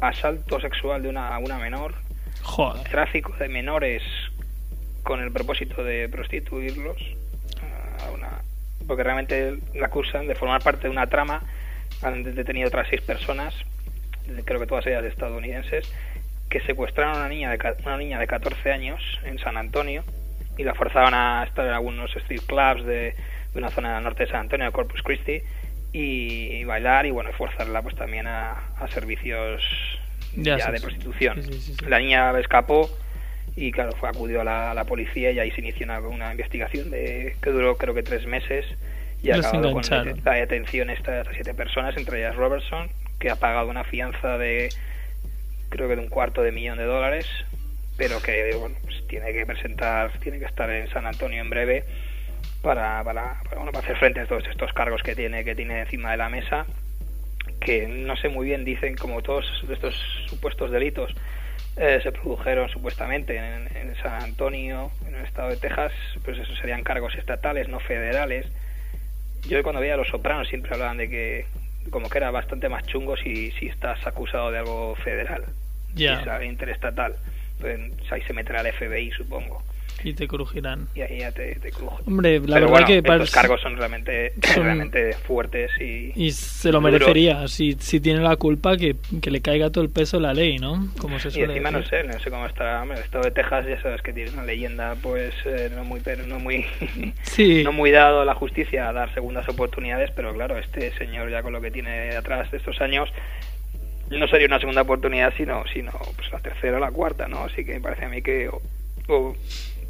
Asalto sexual de una, a una menor, Joder. tráfico de menores con el propósito de prostituirlos a una porque realmente la acusan de formar parte de una trama han detenido otras seis personas creo que todas ellas estadounidenses que secuestraron a una niña de una niña de 14 años en San Antonio y la forzaban a estar en algunos street clubs de, de una zona del norte de San Antonio de Corpus Christi y, bailar y bueno forzarla pues también a, a servicios Ya de prostitución. Sí, sí, sí, sí. la niña escapó y claro fue acudió a la, a la policía y ahí se inició una, una investigación de que duró creo que tres meses y ha acabado con la detención esta de estas siete personas entre ellas Robertson que ha pagado una fianza de creo que de un cuarto de millón de dólares pero que bueno pues tiene que presentar tiene que estar en San Antonio en breve para, para, para, bueno, para hacer frente a todos estos cargos que tiene que tiene encima de la mesa que no sé muy bien dicen como todos estos supuestos delitos eh, se produjeron supuestamente en, en San Antonio en el estado de Texas pues esos serían cargos estatales no federales. Yo cuando veía a los sopranos siempre hablaban de que como que era bastante más chungo si, si estás acusado de algo federal Ya. si es interestatal. Pues ahí se meterá el FBI supongo Y te crujirán. y ahí ya te, te crujo Hombre, la Pero verdad bueno, que para- cargos son realmente son- realmente fuertes y, Y se lo duros. merecería. Si, si tiene la culpa, que, que le caiga todo el peso la ley, ¿no? Como se y suele encima no sé no sé cómo está hombre, el estado de Texas ya sabes que tiene una leyenda pues eh, no muy no muy Sí. no muy dado a la justicia a dar segundas oportunidades pero claro este señor ya con lo que tiene atrás de estos años no sería una segunda oportunidad sino sino pues la tercera o la cuarta no así que me parece a mí que o, o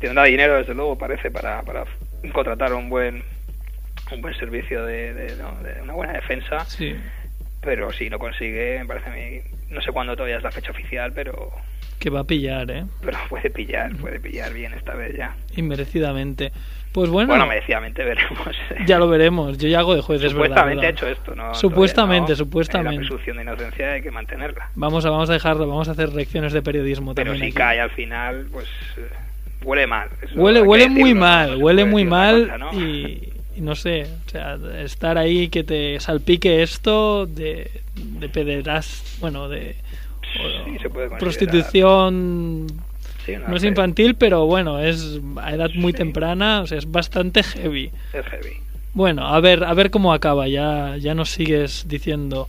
tendrá dinero desde luego parece para, para contratar un buen un buen servicio de, de, ¿no? de una buena defensa Sí. pero si lo consigue me parece a mí no sé cuándo todavía es la fecha oficial pero Que va a pillar, ¿eh? pero puede pillar puede pillar bien esta vez ya Inmerecidamente. Pues bueno, bueno, merecidamente veremos ya lo veremos. Yo ya hago de juez, es verdad. supuestamente ha hecho esto no Supuestamente, no. supuestamente. la presunción de inocencia hay que mantenerla Vamos a, vamos a dejarlo, vamos a hacer lecciones de periodismo pero también. si aquí. cae al final pues eh, huele mal Huele, huele muy mal, no huele muy mal cosa, ¿no? y, y no sé, o sea, estar ahí que te salpique esto de, de pederas, bueno, de o- Sí, se puede considerar. prostitución, Sí, no, no es infantil, pero bueno, es a edad muy temprana, o sea, es bastante heavy. es heavy Bueno, a ver, a ver cómo acaba. Ya, ya nos sigues diciendo.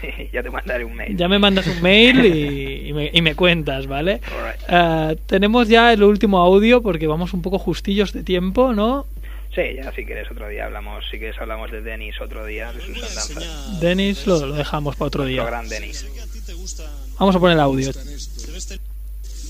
Sí, ya te mandaré un mail. Ya me mandas un mail y, y me, y me cuentas, ¿vale? Alright. Ah, tenemos ya el último audio porque vamos un poco justillos de tiempo, ¿no? Sí, ya si quieres otro día hablamos, si quieres hablamos de Denis otro día, de sus andanzas. Denis lo, lo dejamos para otro día. gran Denis. Vamos a poner el audio.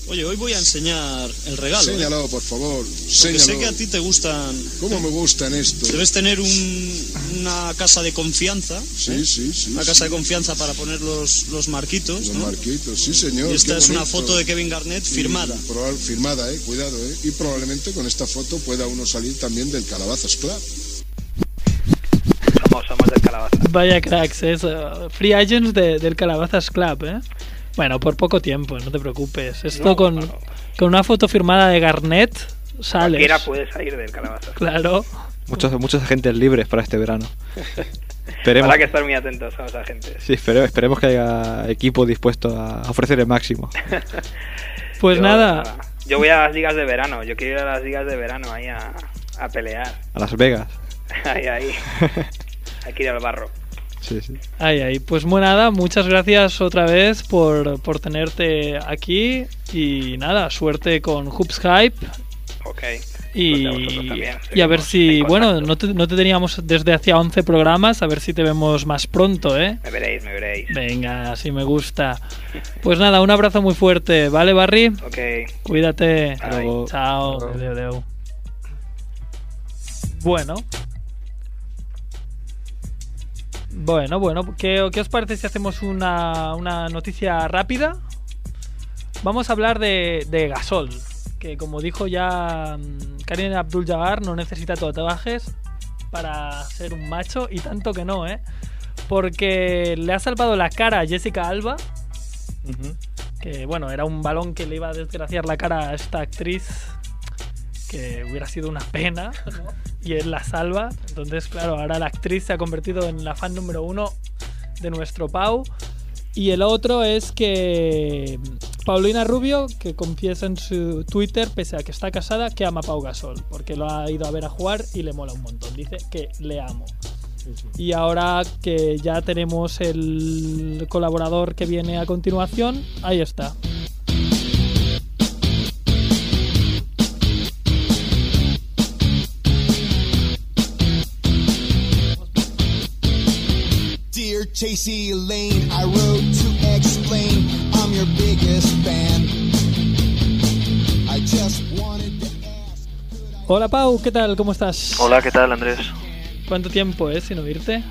Oye, hoy voy a enseñar el regalo. ¿eh? Séñalo, por favor. Porque Séñalo. sé que a ti te gustan. ¿Cómo me gustan esto? Debes tener un- una casa de confianza. Sí, ¿eh? sí, sí. Una sí. casa de confianza para poner los, los marquitos. Los ¿no? marquitos, sí, señor. Y esta es una foto de Kevin Garnett Y firmada. probable- firmada, eh, cuidado, eh. Y probablemente con esta foto pueda uno salir también del Calabazas Club. Somos, somos del calabaza. Vaya cracks, es eh, Free Agents de- del Calabazas Club, ¿eh? Bueno, por poco tiempo, no te preocupes. Esto No, con, con una foto firmada de Garnett sales. Cualquiera puede salir del calabaza. Claro. Muchos, muchos agentes libres para este verano. Esperemos, Habrá que estar muy atentos a los agentes. sí, espere- esperemos que haya equipo dispuesto a ofrecer el máximo. Pues Yo- nada, Yo voy a las ligas de verano. Yo quiero ir a las ligas de verano ahí a, a pelear. A Las Vegas. ahí, ahí. Hay que ir al barro. Sí, sí. Ay, ay. Pues bueno, nada, muchas gracias otra vez por, por tenerte aquí. Y nada, suerte con Hoops Hype. Ok. Y, también. y a ver si, en bueno, no te, no te teníamos desde hacía 11 programas, a ver si te vemos más pronto, ¿eh? Me veréis, me veréis. Venga, así me gusta. Pues nada, un abrazo muy fuerte, ¿vale, Barry? Ok. Cuídate. Luego- Chao. Adeu, adeu. Bueno. Bueno, bueno, ¿qué, qué os parece si hacemos una, una noticia rápida? Vamos a hablar de, de Gasol, que como dijo ya mm, Karim Abdul-Jabbar, no necesita tatuajes para ser un macho, y tanto que no, ¿eh? Porque le ha salvado la cara a Jessica Alba, que bueno, era un balón que le iba a desgraciar la cara a esta actriz que hubiera sido una pena ¿no? y él la salva. Entonces claro ahora la actriz se ha convertido en la fan número uno de nuestro Pau. Y el otro es que Paulina Rubio que confiesa en su Twitter pese a que está casada que ama a Pau Gasol porque lo ha ido a ver a jugar y le mola un montón. Dice que le amo. Y ahora que ya tenemos el colaborador que viene a continuación, ahí está. Chasey Lane, I wrote to explain I'm your biggest fan. I just wanted to Hola Pau, ¿qué tal? ¿Cómo estás? Hola, ¿qué tal, Andrés? ¿Cuánto tiempo es sin oírte?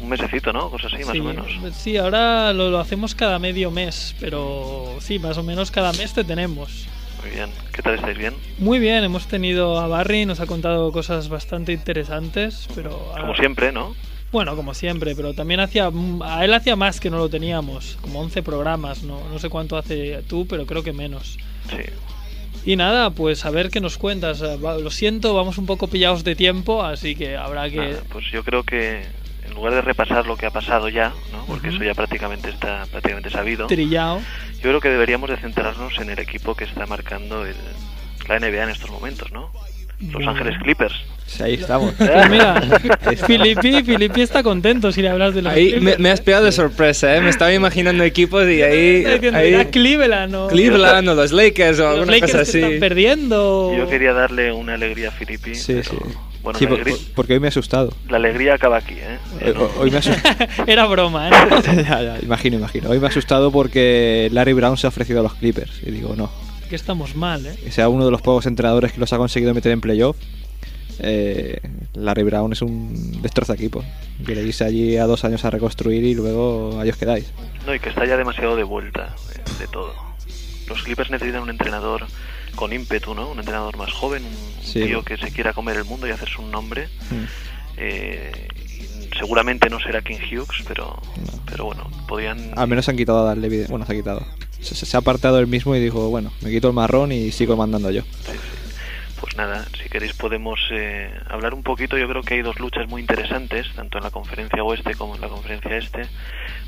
Un mesecito, ¿no? Cosas así, más sí, o menos. Sí, ahora lo, lo hacemos cada medio mes, pero sí, más o menos cada mes te tenemos. Muy bien. ¿Qué tal estáis bien? Muy bien, hemos tenido a Barry, nos ha contado cosas bastante interesantes, pero... Como ahora- siempre, ¿no? Bueno, como siempre, pero también hacía. A él hacía más que no lo teníamos, como 11 programas, no, no sé cuánto hace tú, pero creo que menos. Sí. Y nada, pues a ver qué nos cuentas. Va- Lo siento, vamos un poco pillados de tiempo, así que habrá que. Nada, pues yo creo que en lugar de repasar lo que ha pasado ya, ¿no? Porque eso ya prácticamente está prácticamente sabido. Trillao. Yo creo que deberíamos de centrarnos en el equipo que está marcando el, la NBA en estos momentos, ¿no? Los Ángeles. Clippers. Sí, ahí estamos. Pues mira, Filippi, Filippi está contento si le hablas de los Ahí me, Clippers, me ¿eh? has pegado de sorpresa, ¿eh? Me estaba imaginando equipos y ahí... Ahí "Era Cleveland o. Cleveland o los Lakers o los alguna Lakers cosa así. están perdiendo. Yo quería darle una alegría a Filippi. Sí, pero, sí. Bueno, Sí, la, por- alegría, por- porque hoy me ha asustado. la alegría acaba aquí, ¿eh? Hoy, hoy me ha asustado. Era broma, ¿eh? ya, ya, imagino, imagino. Hoy me ha asustado porque Larry Brown se ha ofrecido a los Clippers. Y digo, no. Que estamos mal, ¿eh? Que sea uno de los pocos entrenadores que los ha conseguido meter en playoff. Eh, Larry Brown es un destroza equipo. Que le dice allí a dos años a reconstruir y luego ahí os quedáis. No, y que está ya demasiado de vuelta eh, de todo. Los Clippers necesitan un entrenador con ímpetu, ¿no? Un entrenador más joven, un Sí. tío que se quiera comer el mundo y hacerse un nombre. Mm. Eh, seguramente no será King Hughes, pero, pero bueno, podían... Al menos se han quitado a darle vida. Bueno, se ha quitado. Se, se ha apartado él mismo y dijo, bueno, me quito el marrón y sigo mandando yo. Pues nada, si queréis podemos eh, hablar un poquito. Yo creo que hay dos luchas muy interesantes, tanto en la conferencia oeste como en la conferencia este.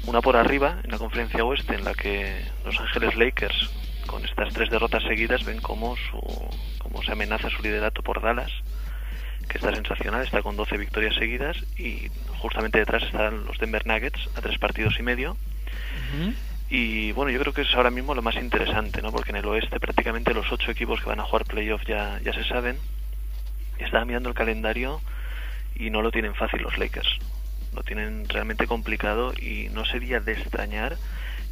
Una por arriba, en la conferencia oeste, en la que Los Ángeles Lakers, con estas tres derrotas seguidas, ven cómo, su, cómo se amenaza su liderato por Dallas. que está sensacional, está con 12 victorias seguidas y justamente detrás están los Denver Nuggets a tres partidos y medio. Y bueno, yo creo que es ahora mismo lo más interesante, ¿no? Porque en el oeste prácticamente los ocho equipos que van a jugar playoff ya, ya se saben. Estaba mirando el calendario y no lo tienen fácil los Lakers. Lo tienen realmente complicado y no sería de extrañar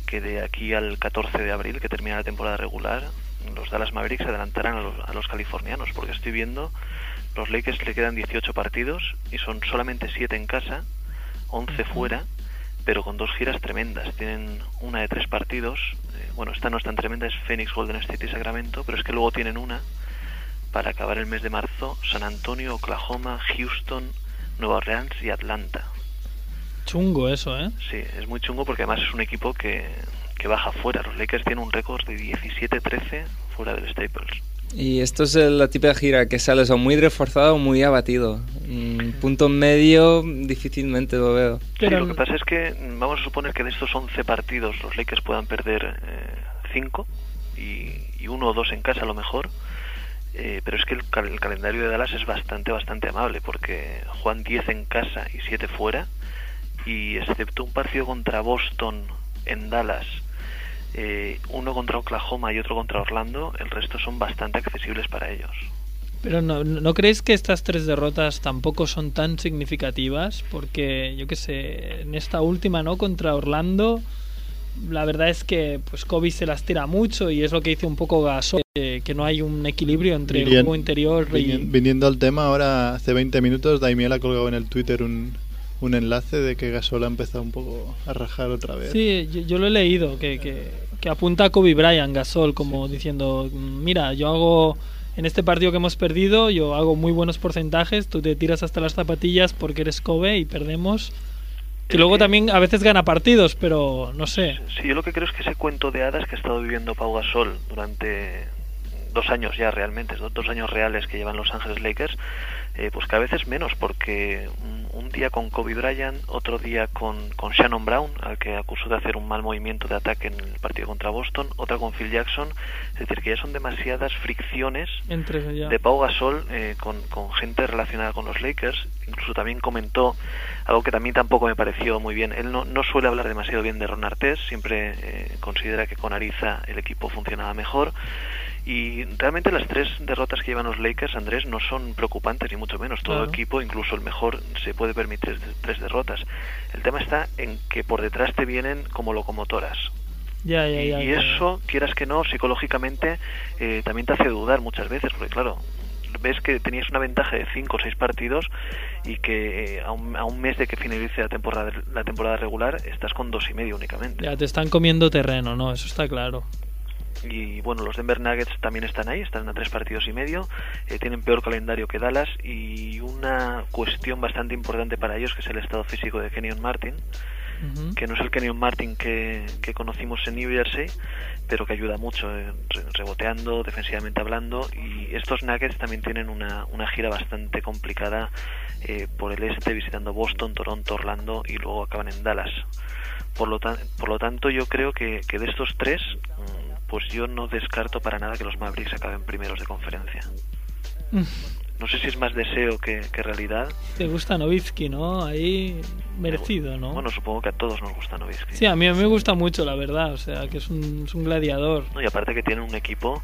que de aquí al 14 de abril, que termina la temporada regular, los Dallas Mavericks adelantaran a los, a los californianos, porque estoy viendo los Lakers le quedan 18 partidos y son solamente 7 en casa, 11 fuera, pero con dos giras tremendas. Tienen una de tres partidos. eh, bueno, esta no es tan tremenda, es Phoenix, Golden State y Sacramento, pero es que luego tienen una para acabar el mes de marzo, San Antonio, Oklahoma, Houston, Nueva Orleans y Atlanta. Chungo eso, ¿eh? Sí, es muy chungo porque además es un equipo que, que baja fuera. Los Lakers tienen un récord de 17-13 fuera del Staples. Y esto es la típica gira que sales o muy reforzado o muy abatido. Mm, punto medio difícilmente lo veo. Sí, lo que pasa es que mm, vamos a suponer que de estos 11 partidos los Lakers puedan perder 5 y, y uno o dos en casa a lo mejor. Eh, pero es que el, cal- el calendario de Dallas es bastante, bastante amable porque juegan 10 en casa y 7 fuera. Y excepto un partido contra Boston en Dallas, eh, uno contra Oklahoma y otro contra Orlando, el resto son bastante accesibles para ellos. Pero no, ¿no creéis que estas tres derrotas tampoco son tan significativas? Porque, yo qué sé, en esta última, ¿no? Contra Orlando, la verdad es que pues Kobe se las tira mucho y es lo que dice un poco Gasol, que, que no hay un equilibrio entre el juego interior y... vinien- Viniendo al tema, ahora hace 20 minutos Daimiel ha colgado en el Twitter un, un enlace de que Gasol ha empezado un poco a rajar otra vez. Sí, yo, yo lo he leído, que, que, que apunta a Kobe Bryant, Gasol, como diciendo, mira, yo hago, en este partido que hemos perdido, yo hago muy buenos porcentajes, tú te tiras hasta las zapatillas porque eres Kobe y perdemos. Que luego también a veces gana partidos, pero no sé. Sí, yo lo que creo es que ese cuento de hadas que ha estado viviendo Pau Gasol durante dos años ya realmente, dos, dos años reales que llevan Los Ángeles Lakers, eh, pues cada vez es menos, porque un, día con Kobe Bryant, otro día con, con Shannon Brown, al que acusó de hacer un mal movimiento de ataque en el partido contra Boston, otra con Phil Jackson, es decir, que ya son demasiadas fricciones Entre de Pau Gasol eh, con, con gente relacionada con los Lakers. Incluso también comentó algo que también tampoco me pareció muy bien. Él no, no suele hablar demasiado bien de Ron Artest, siempre eh, considera que con Ariza el equipo funcionaba mejor. Y realmente las tres derrotas que llevan los Lakers, Andrés, no son preocupantes ni mucho menos. Todo Claro. equipo, incluso el mejor, se puede permitir tres derrotas. El tema está en que por detrás te vienen como locomotoras. Ya, ya, ya. Y eso, quieras que no, psicológicamente eh, también te hace dudar muchas veces, porque claro, ves que tenías una ventaja de 5 o 6 partidos y que eh, a, un, a un mes de que finalice la temporada, la temporada regular estás con dos y medio únicamente. Ya te están comiendo terreno, ¿no? Eso está claro. Y bueno, los Denver Nuggets también están ahí, están a tres partidos y medio, eh, tienen peor calendario que Dallas y una cuestión bastante importante para ellos que es el estado físico de Kenyon Martin, que no es el Kenyon Martin que, que conocimos en New Jersey, pero que ayuda mucho eh, re- reboteando, defensivamente hablando. Y estos Nuggets también tienen una, una gira bastante complicada eh, por el este, visitando Boston, Toronto, Orlando y luego acaban en Dallas. Por lo, tan- por lo tanto, yo creo que, que de estos tres, mm, pues yo no descarto para nada que los Mavericks acaben primeros de conferencia. No sé si es más deseo que, que realidad. Te gusta Novitsky, ¿no? Ahí merecido, ¿no? Bueno, supongo que a todos nos gusta Nowitzki. Sí, a mí, a mí me gusta mucho, la verdad. O sea, que es un, es un gladiador. No, y aparte que tienen un equipo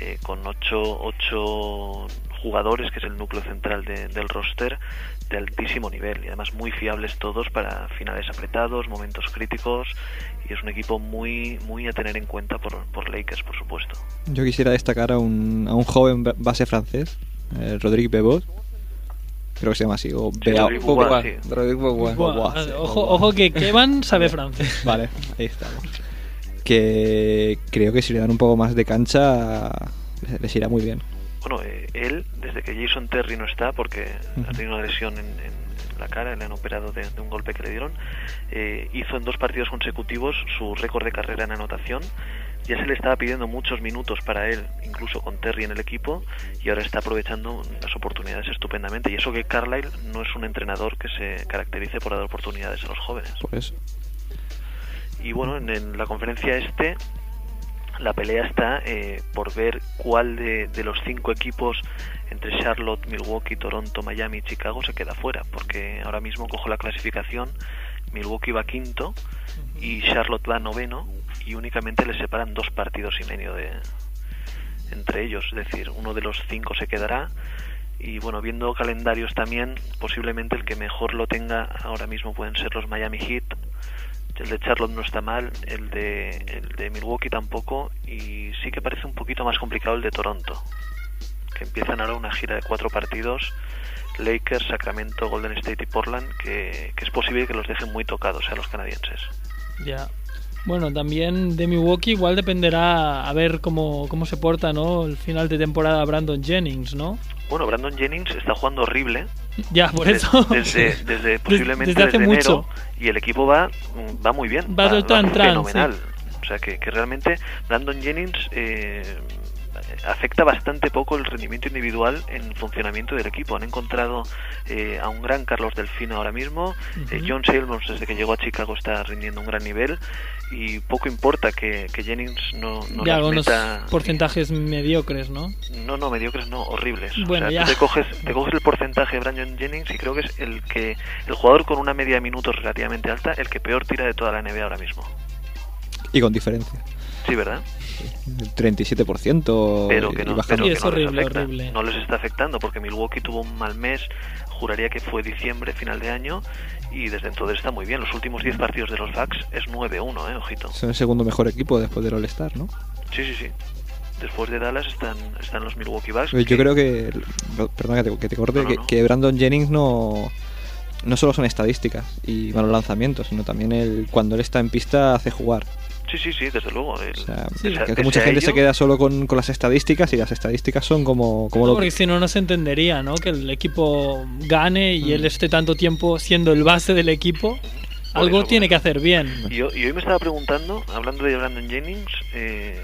eh, con ocho, ocho jugadores, que es el núcleo central de- del roster, de altísimo nivel y además muy fiables todos para finales apretados, momentos críticos y es un equipo muy muy a tener en cuenta por, por Lakers, por supuesto. Yo quisiera destacar a un, a un joven ba- base francés, eh, Rodrigue Bebot. Creo que se llama así. O Sí, Bea- sí. Ojo, ojo que Kevan sabe francés. Vale, ahí estamos. Que creo que si le dan un poco más de cancha, les irá muy bien. Bueno, eh, él, desde que Jason Terry no está, porque Ujú. ha tenido una lesión en, en- en la cara, le han operado de, de un golpe que le dieron, eh, hizo en dos partidos consecutivos su récord de carrera en anotación. Ya se le estaba pidiendo muchos minutos para él, incluso con Terry en el equipo, y ahora está aprovechando las oportunidades estupendamente. Y eso que Carlisle no es un entrenador que se caracterice por dar oportunidades a los jóvenes. Por eso. Y bueno, en, en la conferencia este, la pelea está eh, por ver cuál de, de los cinco equipos entre Charlotte, Milwaukee, Toronto, Miami y Chicago se queda fuera, porque ahora mismo cojo la clasificación, Milwaukee va quinto y Charlotte va noveno y únicamente le separan dos partidos y medio de entre ellos, es decir, uno de los cinco se quedará y bueno, viendo calendarios también, posiblemente el que mejor lo tenga ahora mismo pueden ser los Miami Heat. El de Charlotte no está mal, el de, el de Milwaukee tampoco, y sí que parece un poquito más complicado el de Toronto, que empiezan ahora una gira de cuatro partidos, Lakers, Sacramento, Golden State y Portland, que, que es posible que los dejen muy tocados a los canadienses. Ya. Bueno, también de Milwaukee igual dependerá a ver cómo, cómo se porta, ¿no? El final de temporada Brandon Jennings, ¿no? Bueno, Brandon Jennings está jugando horrible. Ya, por eso. Desde, desde posiblemente desde hace enero, mucho. y el equipo va va muy bien. Va tran, tran, fenomenal. sí. O sea que, que realmente Brandon Jennings eh, afecta bastante poco el rendimiento individual en funcionamiento del equipo. Han encontrado eh, a un gran Carlos Delfino ahora mismo. Eh. John Salmons desde que llegó a Chicago está rindiendo un gran nivel y poco importa que, que Jennings no, no ya, las unos meta porcentajes mediocres, ¿no? no, no, mediocres no, horribles. Bueno, o sea, ya. tú te coges, te coges el porcentaje de Brandon Jennings y creo que es el que el jugador con una media de minutos relativamente alta, el que peor tira de toda la NBA ahora mismo. Y con diferencia. Sí, ¿verdad? El 37% Pero y que no, bajando. pero que no les afecta. No les está afectando porque Milwaukee tuvo un mal mes, juraría que fue diciembre, final de año, y desde entonces está muy bien. Los últimos 10 partidos de los Bucks es 9-1, ¿eh? Ojito. Son el segundo mejor equipo después del All-Star, ¿no? Sí, sí, sí. Después de Dallas están, están los Milwaukee Bucks. Yo que- creo que, perdón que te, que te corte, No, no, que, no. que Brandon Jennings no, no solo son estadísticas y malos lanzamientos, sino también el, cuando él está en pista hace jugar. Sí, sí, sí, desde luego. El- O sea, que mucha gente ello- se queda solo con, con las estadísticas y las estadísticas son como, como lo Porque si no, no se entendería, ¿no? Que el equipo gane y Mm. él esté tanto tiempo siendo el base del equipo. Algo eso, tiene que hacer bien. Y, yo- y hoy me estaba preguntando, hablando de Brandon Jennings, eh,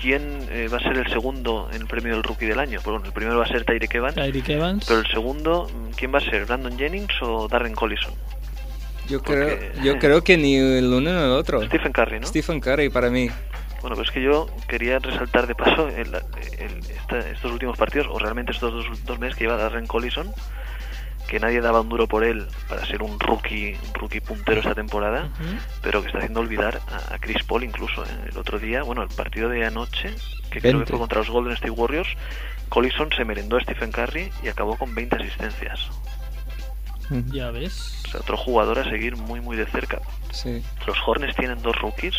¿quién eh, va a ser el segundo en el premio del Rookie del año? Pues bueno, el primero va a ser Tyreek Evans, Tyreek Evans. pero el segundo, ¿quién va a ser? ¿Brandon Jennings o Darren Collison? Yo Porque- creo, yo creo que ni el uno ni el otro. Stephen Curry, ¿no? Stephen Curry para mí. Bueno, pues es que yo quería resaltar de paso el- el- esta- estos últimos partidos, o realmente estos dos, dos meses que lleva Darren Collison, que nadie daba un duro por él para ser un rookie, un rookie puntero esta temporada, pero que está haciendo olvidar a, a Chris Paul incluso. ¿eh? El otro día, bueno, el partido de anoche, que creo que 20. fue contra los Golden State Warriors, Collison se merendó a Stephen Curry y acabó con 20 asistencias. Ya ves. O sea, otro jugador a seguir muy, muy de cerca. Sí. Los Hornets tienen dos rookies,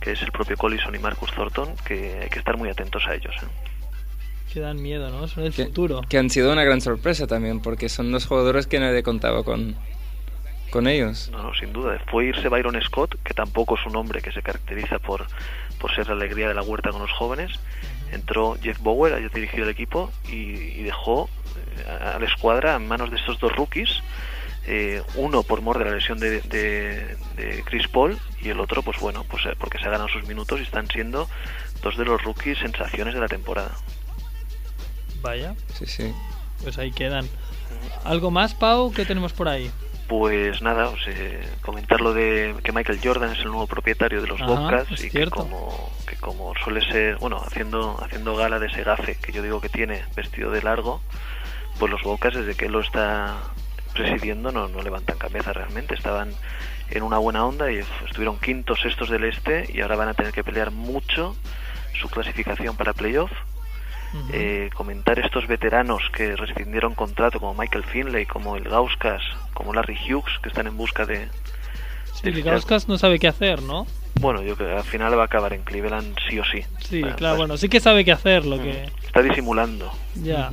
que es el propio Collison y Marcus Thornton, que hay que estar muy atentos a ellos. ¿eh? Que dan miedo, ¿no? Son el Que, futuro. que han sido una gran sorpresa también, porque son dos jugadores que nadie contaba con, con ellos. No, no, sin duda. Fue irse Byron Scott, que tampoco es un hombre que se caracteriza por, por ser la alegría de la huerta con los jóvenes. Entró Jeff Bower a dirigir el equipo y, y dejó a la escuadra en manos de estos dos rookies. eh, uno por mor de la lesión de, de- de Chris Paul y el otro, pues bueno, pues eh, porque se ha ganado sus minutos y están siendo dos de los rookies sensaciones de la temporada. Vaya, Sí, sí. pues ahí quedan. ¿Algo más, Pau? ¿Qué tenemos por ahí? Pues nada, o sea, comentar lo de que Michael Jordan es el nuevo propietario de los Ajá, Bobcats y que como, que como suele ser, bueno, haciendo, haciendo gala de ese gafe que yo digo que tiene vestido de largo, pues los Bobcats desde que él lo está presidiendo no, no levantan cabeza realmente, estaban en una buena onda y estuvieron quintos, sextos del este y ahora van a tener que pelear mucho su clasificación para playoff eh, comentar estos veteranos que rescindieron contrato como Michael Finley, como el Gauskas, como Larry Hughes, que están en busca de... Sí, Ligauskas no sabe qué hacer, ¿no? Bueno, yo creo que al final va a acabar en Cleveland sí o sí. Sí, claro, va- bueno, sí que sabe qué hacer, lo que... Está disimulando. Ya.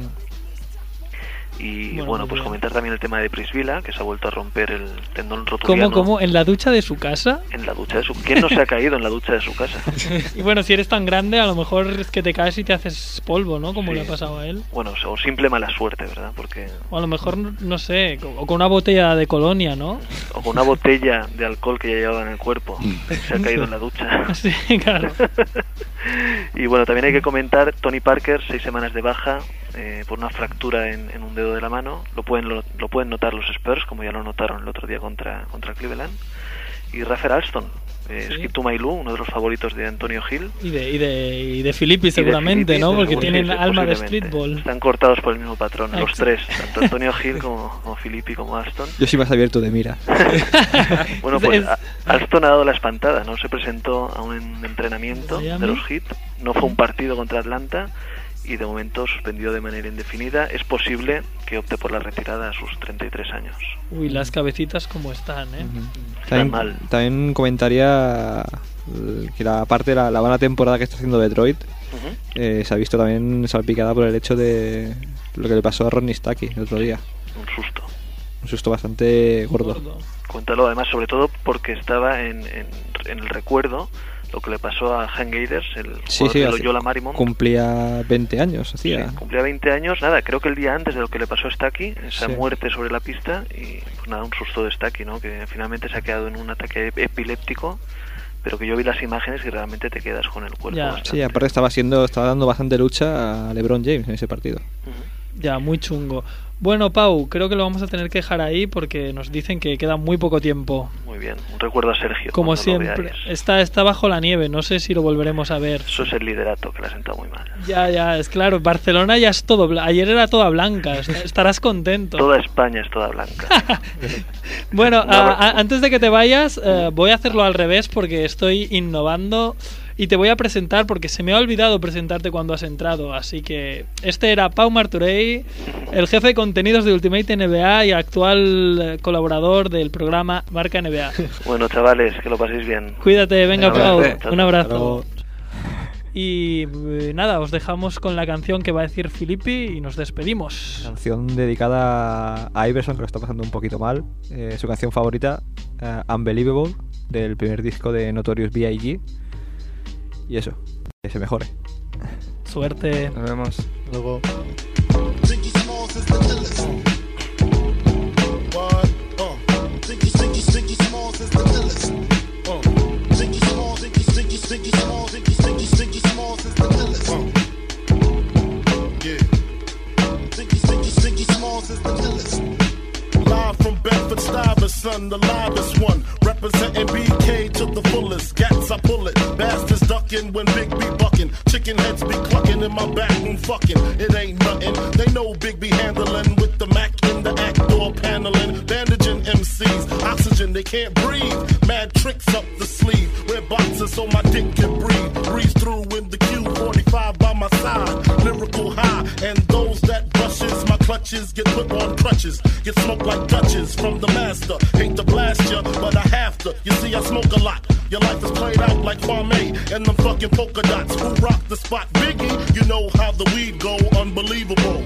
Y Bueno, pues comentar también el tema de Prisvila, que se ha vuelto a romper el tendón rotuliano ¿Cómo, cómo? ¿En la ducha de su casa? en la ducha de su... ¿Quién no se ha caído en la ducha de su casa? Y bueno, si eres tan grande, a lo mejor es que te caes y te haces polvo, ¿no? Como Sí. le ha pasado a él. Bueno, o simple mala suerte, ¿verdad? Porque... O a lo mejor, no sé, o con una botella de colonia, ¿no? O con una botella de alcohol que ya llevaba en el cuerpo. Se ha caído en la ducha. Sí, claro. y bueno, también hay que comentar, Tony Parker, seis semanas de baja eh, por una fractura en, en un dedo de la mano. Lo pueden, lo, lo pueden notar los Spurs, como ya lo notaron el otro día contra, contra Cleveland. y Rafael Alston. Eh, Skip to My Lou, uno de los favoritos de Antonio Gil. Y de, y de, y de Filippi seguramente, Filippi, ¿no? Porque tienen sí, alma de streetball. Están cortados por el mismo patrón, los Exacto. tres, tanto Antonio Gil como, como Filippi como Alston. Yo soy más abierto de mira. Bueno, pues Es- Alston ha dado la espantada, no se presentó a un en- entrenamiento de los Heat, no fue un partido contra Atlanta y de momento suspendido de manera indefinida. Es posible que opte por la retirada a sus 33 años. Uy, las cabecitas como están, ¿eh? También, mal. también comentaría eh, que la parte de la, la buena temporada que está haciendo Detroit Ujú. eh, se ha visto también salpicada por el hecho de lo que le pasó a Ronnie Stacky el otro día. Un susto. Un susto bastante gordo. Cuéntalo además, sobre todo porque estaba en, en, en el recuerdo lo que le pasó a Han el Sí, jugador sí, de Loyola Marymount. cumplía 20 años, hacía. Cumplía 20 años, nada, creo que el día antes de lo que le pasó a Stacky, esa Sí. muerte sobre la pista, y pues nada, un susto de Stacky, ¿no? Que finalmente se ha quedado en un ataque ep- epiléptico, pero que yo vi las imágenes y realmente te quedas con el cuerpo. Ya. Sí, aparte estaba siendo, estaba dando bastante lucha a LeBron James en ese partido. Ya, muy chungo. Bueno, Pau, creo que lo vamos a tener que dejar ahí porque nos dicen que queda muy poco tiempo. Muy bien, un recuerdo a Sergio. Como siempre, está, está bajo la nieve, no sé si lo volveremos a ver. Eso es el liderato, que le ha sentado muy mal. Ya, ya, es claro, Barcelona ya es todo, ayer era toda blanca, est- estarás contento. Toda España es toda blanca. Bueno, No, a- a- antes de que te vayas, eh, voy a hacerlo al revés porque estoy innovando y te voy a presentar porque se me ha olvidado presentarte cuando has entrado. Así que este era Pau Marturey, el jefe de contenidos de Ultimate NBA y actual colaborador del programa Marca NBA. bueno, chavales, que lo paséis bien. Cuídate, venga Pau, un abrazo. Y eh, nada, os dejamos con la canción que va a decir Filippi y nos despedimos. Canción dedicada a Iverson, que lo está pasando un poquito mal. Eh, su canción favorita, eh, Unbelievable, del primer disco de Notorious B.I.G. Y eso, que se mejore. Suerte. Nos vemos. Luego. Ziggy Smalls is the from Bedford Stuyvesant, the livest one. Representing BK to the fullest. Gats, I pull it. Bastards ducking when Big B bucking. Chicken heads be clucking in my back room fucking. It ain't nothing. They know Big B handling with the Mac in the act door paneling. Bandaging MCs. Oxygen, they can't breathe. Mad tricks up the sleeve. Wear boxes so my dick can breathe. Breeze through in the Q45 by my side. Lyrical high. And those that brushes my clutches get put on crutches. Get smoked like Dutches from the master. Hate to blast ya, but I have to. You see, I smoke a lot. Your life is played out like Kwame and them fucking polka dots. Who rock the spot? Biggie, you know how the weed go. Unbelievable.